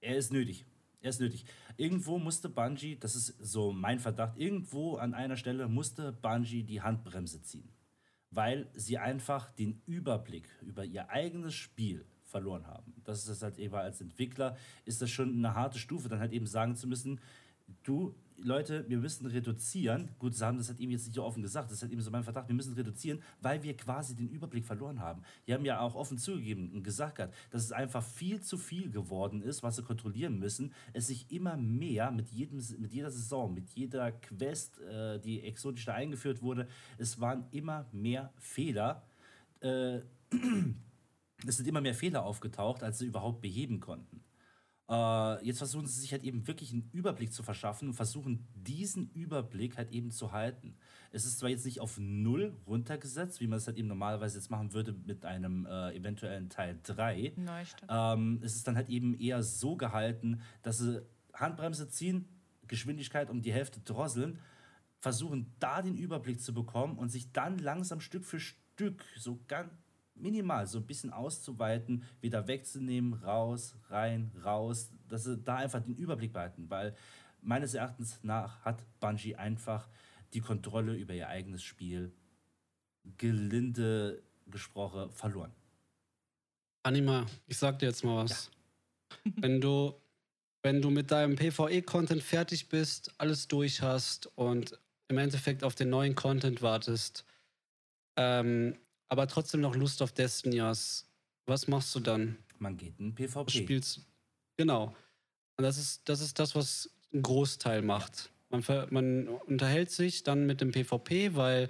er ist nötig. Er ist nötig. Irgendwo musste Bungie, das ist so mein Verdacht, irgendwo an einer Stelle musste Bungie die Handbremse ziehen. Weil sie einfach den Überblick über ihr eigenes Spiel verloren haben. Das ist halt eben als Entwickler, ist das schon eine harte Stufe, dann halt eben sagen zu müssen, du, Leute, wir müssen reduzieren. Gut, sie das halt eben jetzt nicht so offen gesagt, das halt eben so mein Verdacht, wir müssen reduzieren, weil wir quasi den Überblick verloren haben. Die haben ja auch offen zugegeben und gesagt, dass es einfach viel zu viel geworden ist, was sie kontrollieren müssen. Es sich immer mehr mit, jedem, mit jeder Saison, mit jeder Quest, äh, die exotisch da eingeführt wurde, es waren immer mehr Fehler. Äh, es sind immer mehr Fehler aufgetaucht, als sie überhaupt beheben konnten. Äh, jetzt versuchen sie sich halt eben wirklich einen Überblick zu verschaffen und versuchen diesen Überblick halt eben zu halten. Es ist zwar jetzt nicht auf null runtergesetzt, wie man es halt eben normalerweise jetzt machen würde mit einem äh, eventuellen Teil 3. Ähm, es ist dann halt eben eher so gehalten, dass sie Handbremse ziehen, Geschwindigkeit um die Hälfte drosseln, versuchen da den Überblick zu bekommen und sich dann langsam Stück für Stück so ganz minimal so ein bisschen auszuweiten, wieder wegzunehmen, raus, rein, raus, dass sie da einfach den Überblick behalten, weil meines Erachtens nach hat Bungie einfach die Kontrolle über ihr eigenes Spiel gelinde gesprochen verloren. Anima, ich sag dir jetzt mal was. Ja. wenn du wenn du mit deinem PvE-Content fertig bist, alles durch hast und im Endeffekt auf den neuen Content wartest, ähm, aber trotzdem noch Lust auf Destiny hast, was machst du dann? Man geht in PvP. Spielst, genau. Und das ist, das ist das, was ein Großteil macht. Man, man unterhält sich dann mit dem PvP, weil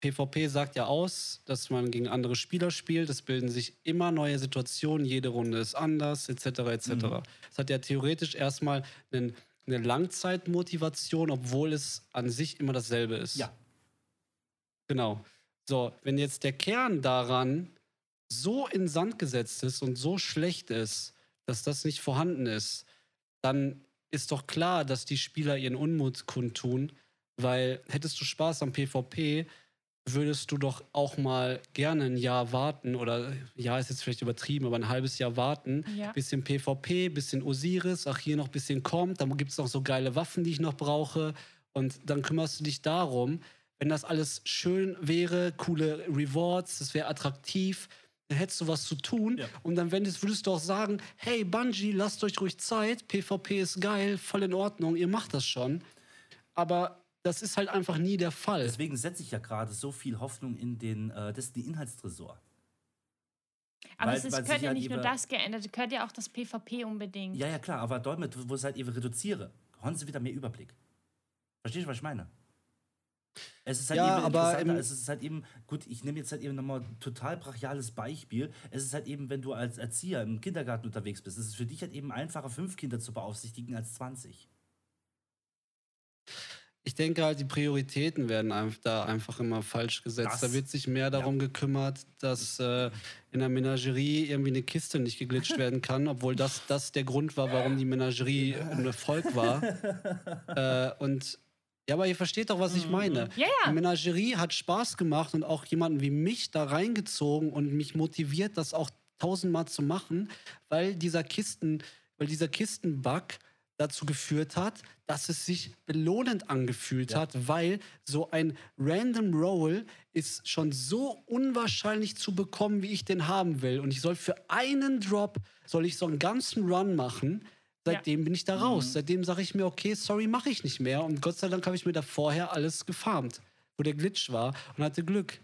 PvP sagt ja aus, dass man gegen andere Spieler spielt. Es bilden sich immer neue Situationen, jede Runde ist anders, etc. etc. Mhm. Es hat ja theoretisch erstmal einen, eine Langzeitmotivation, obwohl es an sich immer dasselbe ist. Ja. Genau. So, wenn jetzt der Kern daran so in Sand gesetzt ist und so schlecht ist, dass das nicht vorhanden ist, dann ist doch klar, dass die Spieler ihren Unmut kundtun, weil hättest du Spaß am PvP, würdest du doch auch mal gerne ein Jahr warten oder ja, ist jetzt vielleicht übertrieben, aber ein halbes Jahr warten, ja. bisschen PvP, bisschen Osiris, ach hier noch ein bisschen kommt, dann gibt es noch so geile Waffen, die ich noch brauche und dann kümmerst du dich darum, wenn das alles schön wäre, coole Rewards, das wäre attraktiv, dann hättest du was zu tun. Ja. Und dann würdest, würdest du auch sagen, hey Bungie, lasst euch ruhig Zeit, PvP ist geil, voll in Ordnung, ihr macht das schon. Aber das ist halt einfach nie der Fall. Deswegen setze ich ja gerade so viel Hoffnung in den äh, Destiny-Inhaltstresor. Aber weil, es ist, gehört ja halt nicht nur das geändert, es gehört ja auch das PvP unbedingt. Ja, ja, klar, aber damit, wo es halt eben reduziere, haben sie wieder mehr Überblick. Verstehst du, was ich meine? Es ist halt ja, eben aber es ist halt eben, gut, ich nehme jetzt halt eben nochmal ein total brachiales Beispiel. Es ist halt eben, wenn du als Erzieher im Kindergarten unterwegs bist, es ist für dich halt eben einfacher, fünf Kinder zu beaufsichtigen als 20. Ich denke halt, die Prioritäten werden da einfach immer falsch gesetzt. Das, da wird sich mehr darum ja. gekümmert, dass äh, in der Menagerie irgendwie eine Kiste nicht geglitscht werden kann, obwohl das, das der Grund war, warum die Menagerie ein Erfolg war. äh, und ja, aber ihr versteht doch, was ich meine. Ja, ja. Die Menagerie hat Spaß gemacht und auch jemanden wie mich da reingezogen und mich motiviert, das auch tausendmal zu machen, weil dieser Kisten, weil dieser Kistenbug dazu geführt hat, dass es sich belohnend angefühlt ja. hat, weil so ein Random Roll ist schon so unwahrscheinlich zu bekommen, wie ich den haben will. Und ich soll für einen Drop, soll ich so einen ganzen Run machen Seitdem ja. bin ich da raus. Mhm. Seitdem sage ich mir, okay, sorry, mache ich nicht mehr. Und Gott sei Dank habe ich mir da vorher alles gefarmt, wo der Glitch war und hatte Glück.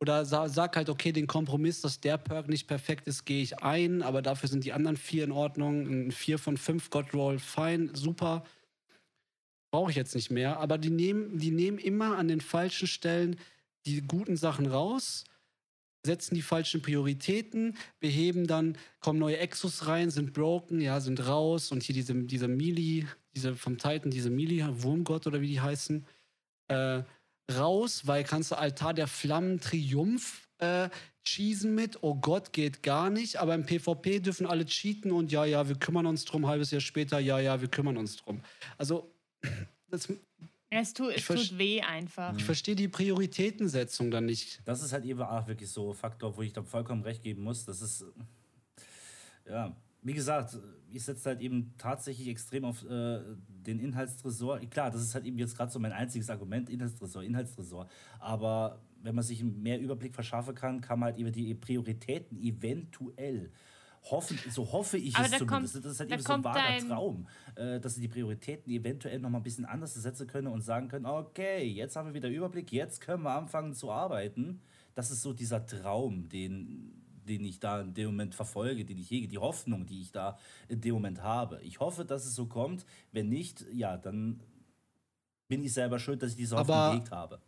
Oder sag halt, okay, den Kompromiss, dass der Perk nicht perfekt ist, gehe ich ein, aber dafür sind die anderen vier in Ordnung. Ein vier von fünf God Roll, fein, super. Brauche ich jetzt nicht mehr. Aber die nehmen, die nehmen immer an den falschen Stellen die guten Sachen raus setzen die falschen Prioritäten, beheben dann, kommen neue Exos rein, sind broken, ja, sind raus und hier diese, diese Mili, diese vom Titan, diese Mili, Wurmgott oder wie die heißen, äh, raus, weil kannst du Altar der Flammen Triumph äh, cheesen mit, oh Gott, geht gar nicht, aber im PvP dürfen alle cheaten und ja, ja, wir kümmern uns drum, halbes Jahr später, ja, ja, wir kümmern uns drum. Also, das es, tu, es tut weh einfach. Ich verstehe die Prioritätensetzung dann nicht. Das ist halt eben auch wirklich so ein Faktor, wo ich da vollkommen recht geben muss. Das ist, ja, wie gesagt, ich setze halt eben tatsächlich extrem auf äh, den Inhaltstresor. Klar, das ist halt eben jetzt gerade so mein einziges Argument, Inhaltstresor, Inhaltstresor. Aber wenn man sich mehr Überblick verschaffen kann, kann man halt über die Prioritäten eventuell Hoffen, so hoffe ich Aber es da zumindest. kommt- das ist halt da eben so ein vager dein- Traum, äh, dass sie die Prioritäten eventuell noch mal ein bisschen anders setzen können und sagen können, okay, jetzt haben wir wieder Überblick, jetzt können wir anfangen zu arbeiten. Das ist so dieser Traum, den, den ich da in dem Moment verfolge, den ich hege, die Hoffnung, die ich da in dem Moment habe. Ich hoffe, dass es so kommt. Wenn nicht, ja, dann bin ich selber schuld, dass ich diese Hoffnung Aber- gehegt habe.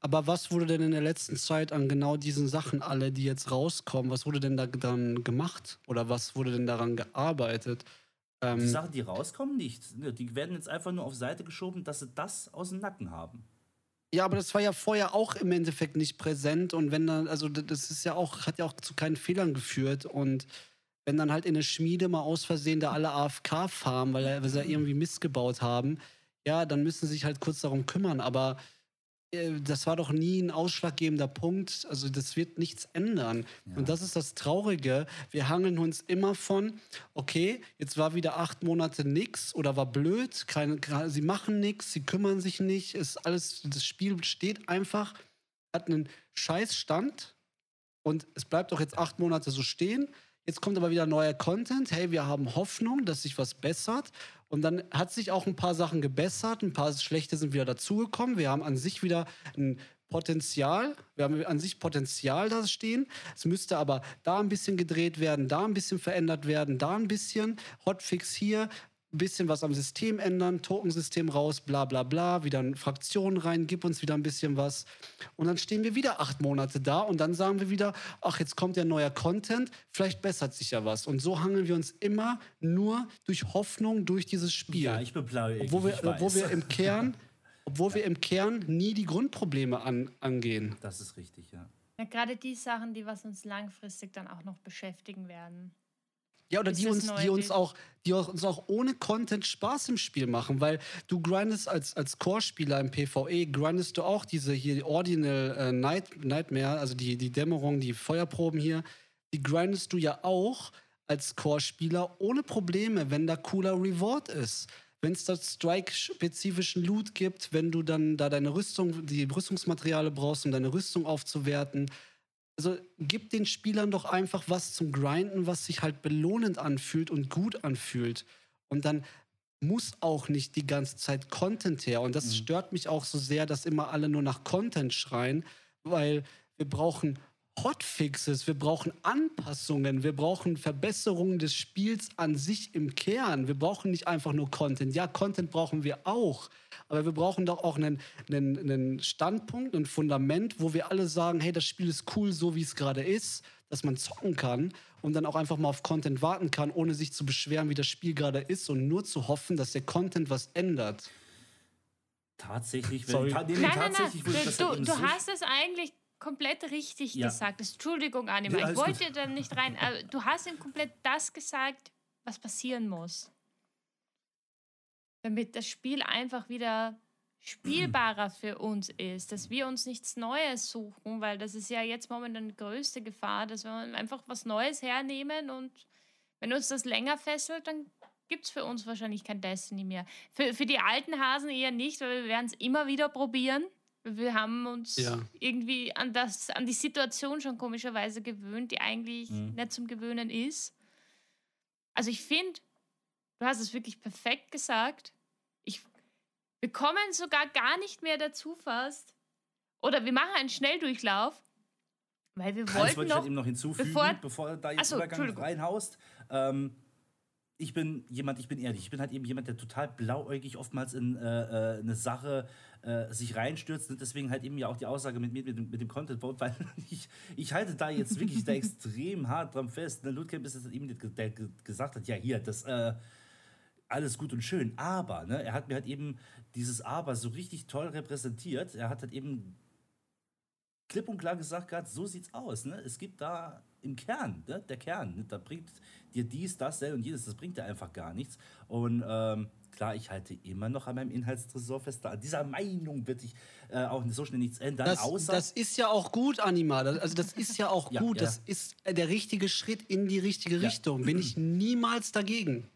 Aber was wurde denn in der letzten Zeit an genau diesen Sachen alle, die jetzt rauskommen, was wurde denn da dann gemacht? Oder was wurde denn daran gearbeitet? Ähm, Die Sachen, die rauskommen, nicht. Die werden jetzt einfach nur auf Seite geschoben, dass sie das aus dem Nacken haben. Ja, aber das war ja vorher auch im Endeffekt nicht präsent und wenn dann, also das ist ja auch, hat ja auch zu keinen Fehlern geführt und wenn dann halt in der Schmiede mal aus Versehen da alle AFK farmen, weil, weil sie ja irgendwie Mist gebaut haben, ja, dann müssen sie sich halt kurz darum kümmern, aber das war doch nie ein ausschlaggebender Punkt. Also das wird nichts ändern. Und das ist das Traurige. Wir hangeln uns immer von, okay, jetzt war wieder acht Monate nix oder war blöd, keine, sie machen nichts, sie kümmern sich nicht, ist alles, das Spiel steht einfach, hat einen Scheißstand und es bleibt auch jetzt acht Monate so stehen. Jetzt kommt aber wieder neuer Content. Hey, wir haben Hoffnung, dass sich was bessert. Und dann hat sich auch ein paar Sachen gebessert, ein paar schlechte sind wieder dazugekommen. Wir haben an sich wieder ein Potenzial. Wir haben an sich Potenzial da stehen. Es müsste aber da ein bisschen gedreht werden, da ein bisschen verändert werden, da ein bisschen Hotfix hier, ein bisschen was am System ändern, Tokensystem raus, bla bla bla, wieder eine Fraktion rein, gib uns wieder ein bisschen was. Und dann stehen wir wieder acht Monate da und dann sagen wir wieder, ach, jetzt kommt ja neuer Content, vielleicht bessert sich ja was. Und so hangeln wir uns immer nur durch Hoffnung durch dieses Spiel. Ja, ich blau. obwohl, wir, obwohl wir im Kern, obwohl wir im Kern nie die Grundprobleme an, angehen. Das ist richtig, ja. Ja, gerade die Sachen, die was uns langfristig dann auch noch beschäftigen werden. Ja, oder die uns, die uns auch, die auch- uns auch ohne Content Spaß im Spiel machen, weil du grindest als, als Core-Spieler im PvE, grindest du auch diese hier die Ordinal äh, Night, Nightmare, also die, die Dämmerung, die Feuerproben hier, die grindest du ja auch als Core-Spieler ohne Probleme, wenn da cooler Reward ist. Wenn es da Strike-spezifischen Loot gibt, wenn du dann da deine Rüstung, die Rüstungsmaterialien brauchst, um deine Rüstung aufzuwerten, also gib den Spielern doch einfach was zum Grinden, was sich halt belohnend anfühlt und gut anfühlt. Und dann muss auch nicht die ganze Zeit Content her. Und das stört mich auch so sehr, dass immer alle nur nach Content schreien, weil wir brauchen Hotfixes, wir brauchen Anpassungen, wir brauchen Verbesserungen des Spiels an sich im Kern. Wir brauchen nicht einfach nur Content. Ja, Content brauchen wir auch. Aber wir brauchen doch auch einen, einen, einen Standpunkt, ein Fundament, wo wir alle sagen, hey, das Spiel ist cool, so wie es gerade ist, dass man zocken kann und dann auch einfach mal auf Content warten kann, ohne sich zu beschweren, wie das Spiel gerade ist und nur zu hoffen, dass der Content was ändert. Tatsächlich, wenn, Sorry. ta nee, nee, Nein, nein, nein. tatsächlich würde ich das Du, du, hast es eigentlich komplett richtig Ja. gesagt. Entschuldigung, Anima. Nee, ich wollte gut. da nicht rein. Aber du hast ihm komplett das gesagt, was passieren muss. Damit das Spiel einfach wieder spielbarer für uns ist, dass wir uns nichts Neues suchen, weil das ist ja jetzt momentan die größte Gefahr, dass wir einfach was Neues hernehmen und wenn uns das länger fesselt, dann gibt es für uns wahrscheinlich kein Destiny mehr. Für, für die alten Hasen eher nicht, weil wir werden es immer wieder probieren. Wir haben uns Ja. irgendwie an, das, an die Situation schon komischerweise gewöhnt, die eigentlich Mhm. nicht zum Gewöhnen ist. Also ich finde, du hast es wirklich perfekt gesagt. Ich, wir kommen sogar gar nicht mehr dazu fast. Oder wir machen einen Schnelldurchlauf, weil wir Eins wollten wollte ich noch halt eben noch hinzufügen, bevor- bevor, da jetzt so, Übergang reinhaust. Ähm, ich bin jemand, ich bin ehrlich, ich bin halt eben jemand, der total blauäugig oftmals in äh, äh, eine Sache äh, sich reinstürzt und deswegen halt eben ja auch die Aussage mit, mir, mit, dem, mit dem Content Vote, weil ich, ich halte da jetzt wirklich da extrem hart dran fest. Der Ludkamp ist es eben, der, der ge- gesagt hat, ja hier, das äh, alles gut und schön, aber ne, er hat mir halt eben dieses Aber so richtig toll repräsentiert. Er hat halt eben klipp und klar gesagt gehabt, so sieht's aus. Ne? Es gibt da im Kern, ne? der Kern, ne? da bringt dir dies, das, und jenes, das bringt dir einfach gar nichts. Und ähm, klar, ich halte immer noch an meinem Inhaltstresor fest. An dieser Meinung wird sich äh, auch so schnell nichts ändern, Das, außer das ist ja auch gut, Anima. Das, also das ist ja auch Ja, gut. ja. Das ist der richtige Schritt in die richtige Ja. Richtung. Bin ich niemals dagegen.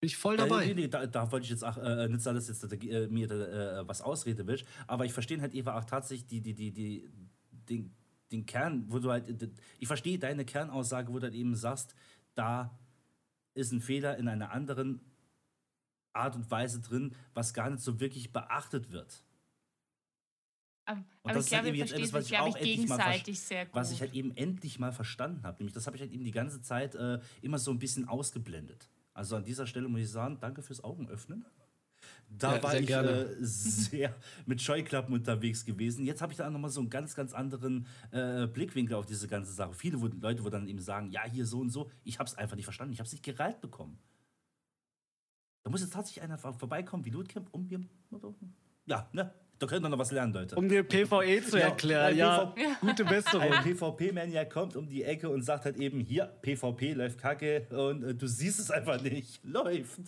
Bin ich voll dabei. nee, nee, da, da wollte ich jetzt auch äh, nicht sagen, dass jetzt äh, mir äh, was ausreden will, aber ich verstehe halt eben auch tatsächlich die, die, die, die, den den Kern, wo du halt, ich verstehe deine Kernaussage, wo du halt eben sagst, da ist ein Fehler in einer anderen Art und Weise drin, was gar nicht so wirklich beachtet wird. Aber, aber ich ist glaube, halt wir eben jetzt etwas, was ich auch ich, endlich mal gegenseitig sehr gut. Was ich halt eben endlich mal verstanden habe. Nämlich, das habe ich halt eben die ganze Zeit äh, immer so ein bisschen ausgeblendet. Also an dieser Stelle muss ich sagen, danke fürs Augenöffnen. Da Ja, war sehr ich gerne. äh, sehr mit Scheuklappen unterwegs gewesen. Jetzt habe ich da nochmal so einen ganz, ganz anderen äh, Blickwinkel auf diese ganze Sache. Viele Leute, wo dann eben sagen, ja, hier so und so. Ich habe es einfach nicht verstanden. Ich habe es nicht gereilt bekommen. Da muss jetzt tatsächlich einer vor- vorbeikommen wie Lootcamp, um mir... Ja, ne? Da könnt ihr noch was lernen, Leute. Um dir PvE zu Ja, erklären, ja, PvP gute Besserung. ein PvP-Maniac kommt um die Ecke und sagt halt eben, hier, PvP läuft kacke und äh, du siehst es einfach nicht. Läuft.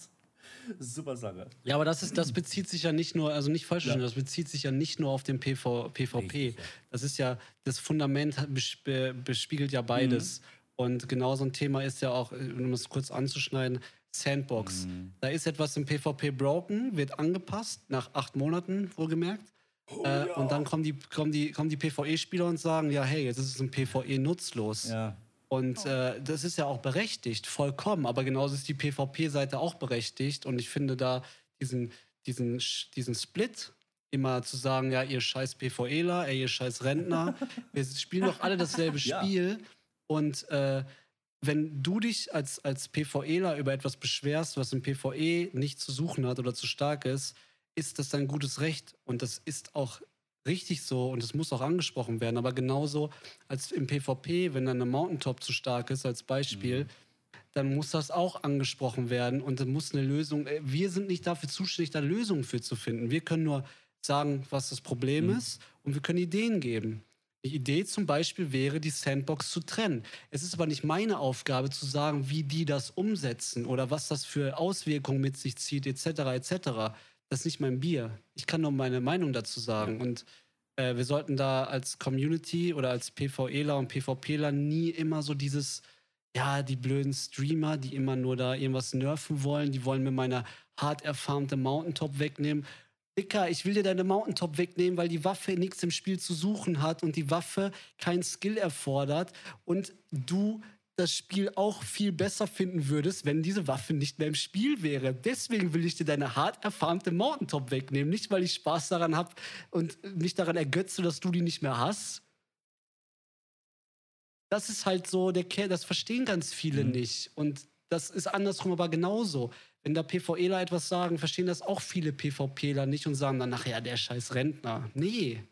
Super Sache. Ja, aber das, ist, das bezieht sich ja nicht nur, also nicht falsch Ja. das bezieht sich ja nicht nur auf den PV, PvP. Richtig, ja. Das ist ja, das Fundament bespiegelt ja beides. Mhm. Und genau so ein Thema ist ja auch, äh, um es kurz anzuschneiden, Sandbox. Mhm. Da ist etwas im PvP broken, wird angepasst, nach acht Monaten wohlgemerkt. Oh, äh, Und dann kommen die, kommen die, kommen die PvE-Spieler und sagen, ja, hey, jetzt ist es im PvE nutzlos. Ja. Und äh, das ist ja auch berechtigt, vollkommen. Aber genauso ist die PvP-Seite auch berechtigt. Und ich finde da diesen, diesen, diesen Split immer zu sagen, ja, ihr scheiß PvEler, ey, ihr scheiß Rentner, wir spielen doch alle dasselbe Ja. Spiel. Und äh, wenn du dich als, als PvEler über etwas beschwerst, was im PvE nicht zu suchen hat oder zu stark ist, ist das dein gutes Recht. Und das ist auch richtig so und es muss auch angesprochen werden. Aber genauso als im PvP, wenn dann eine Mountaintop zu stark ist, als Beispiel, dann muss das auch angesprochen werden und dann muss eine Lösung. äh, Wir sind nicht dafür zuständig, da Lösungen für zu finden. Wir können nur sagen, was das Problem ist und wir können Ideen geben. Die Idee zum Beispiel wäre, die Sandbox zu trennen. Es ist aber nicht meine Aufgabe zu sagen, wie die das umsetzen oder was das für Auswirkungen mit sich zieht, etc. etc. Das ist nicht mein Bier. Ich kann nur meine Meinung dazu sagen. Und äh, wir sollten da als Community oder als PvEler und PvPler nie immer so dieses, ja, die blöden Streamer, die immer nur da irgendwas nerven wollen, die wollen mir meine hart erfarmte Mountaintop wegnehmen. Dicker, ich will dir deine Mountaintop wegnehmen, weil die Waffe nichts im Spiel zu suchen hat und die Waffe kein Skill erfordert und du das Spiel auch viel besser finden würdest, wenn diese Waffe nicht mehr im Spiel wäre. Deswegen will ich dir deine hart erfarmte Mountaintop wegnehmen. Nicht, weil ich Spaß daran habe und mich daran ergötze, dass du die nicht mehr hast. Das ist halt so, der Kerl, das verstehen ganz viele Mhm. nicht. Und das ist andersrum aber genauso. Wenn da PvEler etwas sagen, verstehen das auch viele PvPler nicht und sagen dann nachher, der scheiß Rentner. Nee,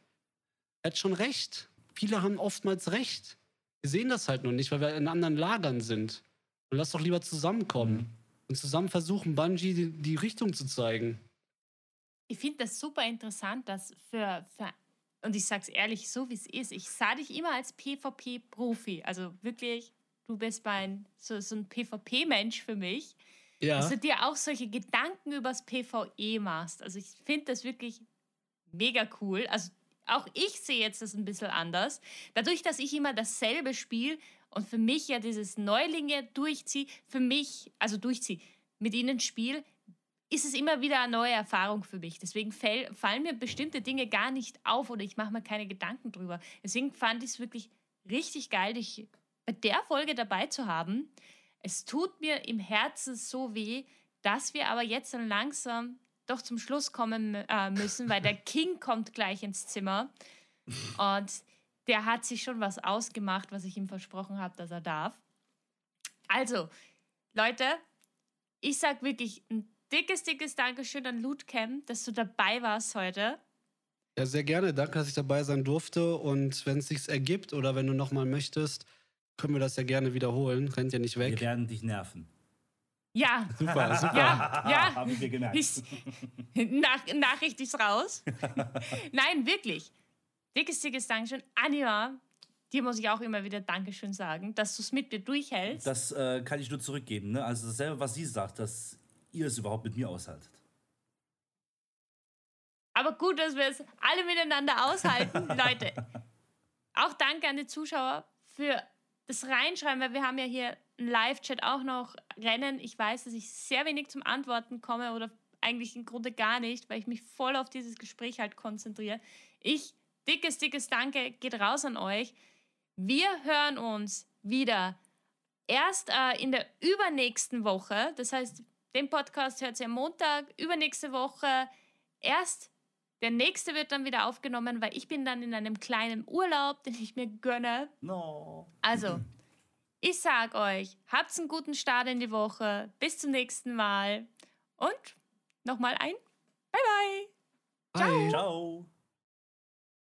er hat schon recht. Viele haben oftmals recht. Wir sehen das halt nur nicht, weil wir in anderen Lagern sind. Und lass doch lieber zusammenkommen Mhm. und zusammen versuchen, Bungie die, die Richtung zu zeigen. Ich finde das super interessant, dass für, für und ich sag's ehrlich, so wie es ist, ich sah dich immer als PvP-Profi. Also wirklich, du bist mein, so, so ein PvP-Mensch für mich. Ja. Dass du dir auch solche Gedanken übers PvE machst. Also ich finde das wirklich mega cool. Also auch ich sehe jetzt das ein bisschen anders. Dadurch, dass ich immer dasselbe spiele und für mich ja dieses Neulinge durchziehe, für mich, also durchziehe, mit ihnen spiele, ist es immer wieder eine neue Erfahrung für mich. Deswegen fäll, fallen mir bestimmte Dinge gar nicht auf oder ich mache mir keine Gedanken drüber. Deswegen fand ich es wirklich richtig geil, dich bei der Folge dabei zu haben. Es tut mir im Herzen so weh, dass wir aber jetzt dann langsam doch zum Schluss kommen äh, müssen, weil der King kommt gleich ins Zimmer und der hat sich schon was ausgemacht, was ich ihm versprochen habe, dass er darf. Also, Leute, ich sag wirklich ein dickes, dickes Dankeschön an Lootcamp, dass du dabei warst heute. Ja, sehr gerne. Danke, dass ich dabei sein durfte. Und wenn es sich ergibt oder wenn du nochmal möchtest, können wir das ja gerne wiederholen. Rennt ja nicht Wir weg. werden dich nerven. Ja, Super, super. ja, ja. Haben wir gemerkt. Ist, nach, Nachricht ist raus. Nein, wirklich. Dickes, dickes Dankeschön. Anima, dir muss ich auch immer wieder Dankeschön sagen, dass du es mit mir durchhältst. Das äh, kann ich nur zurückgeben. Ne? Also dasselbe, was sie sagt, dass ihr es überhaupt mit mir aushaltet. Aber gut, dass wir es alle miteinander aushalten. Leute, auch danke an die Zuschauer für das Reinschreiben, weil wir haben ja hier einen Live-Chat auch noch rennen. Ich weiß, dass ich sehr wenig zum Antworten komme oder eigentlich im Grunde gar nicht, weil ich mich voll auf dieses Gespräch halt konzentriere. Ich, dickes, dickes Danke geht raus an euch. Wir hören uns wieder erst äh, in der übernächsten Woche. Das heißt, den Podcast hört ihr am Montag, übernächste Woche. Erst der nächste wird dann wieder aufgenommen, weil ich bin dann in einem kleinen Urlaub, den ich mir gönne. No. Also, ich sag euch, habt einen guten Start in die Woche. Bis zum nächsten Mal. Und nochmal ein Bye bye. Bye. Ciao.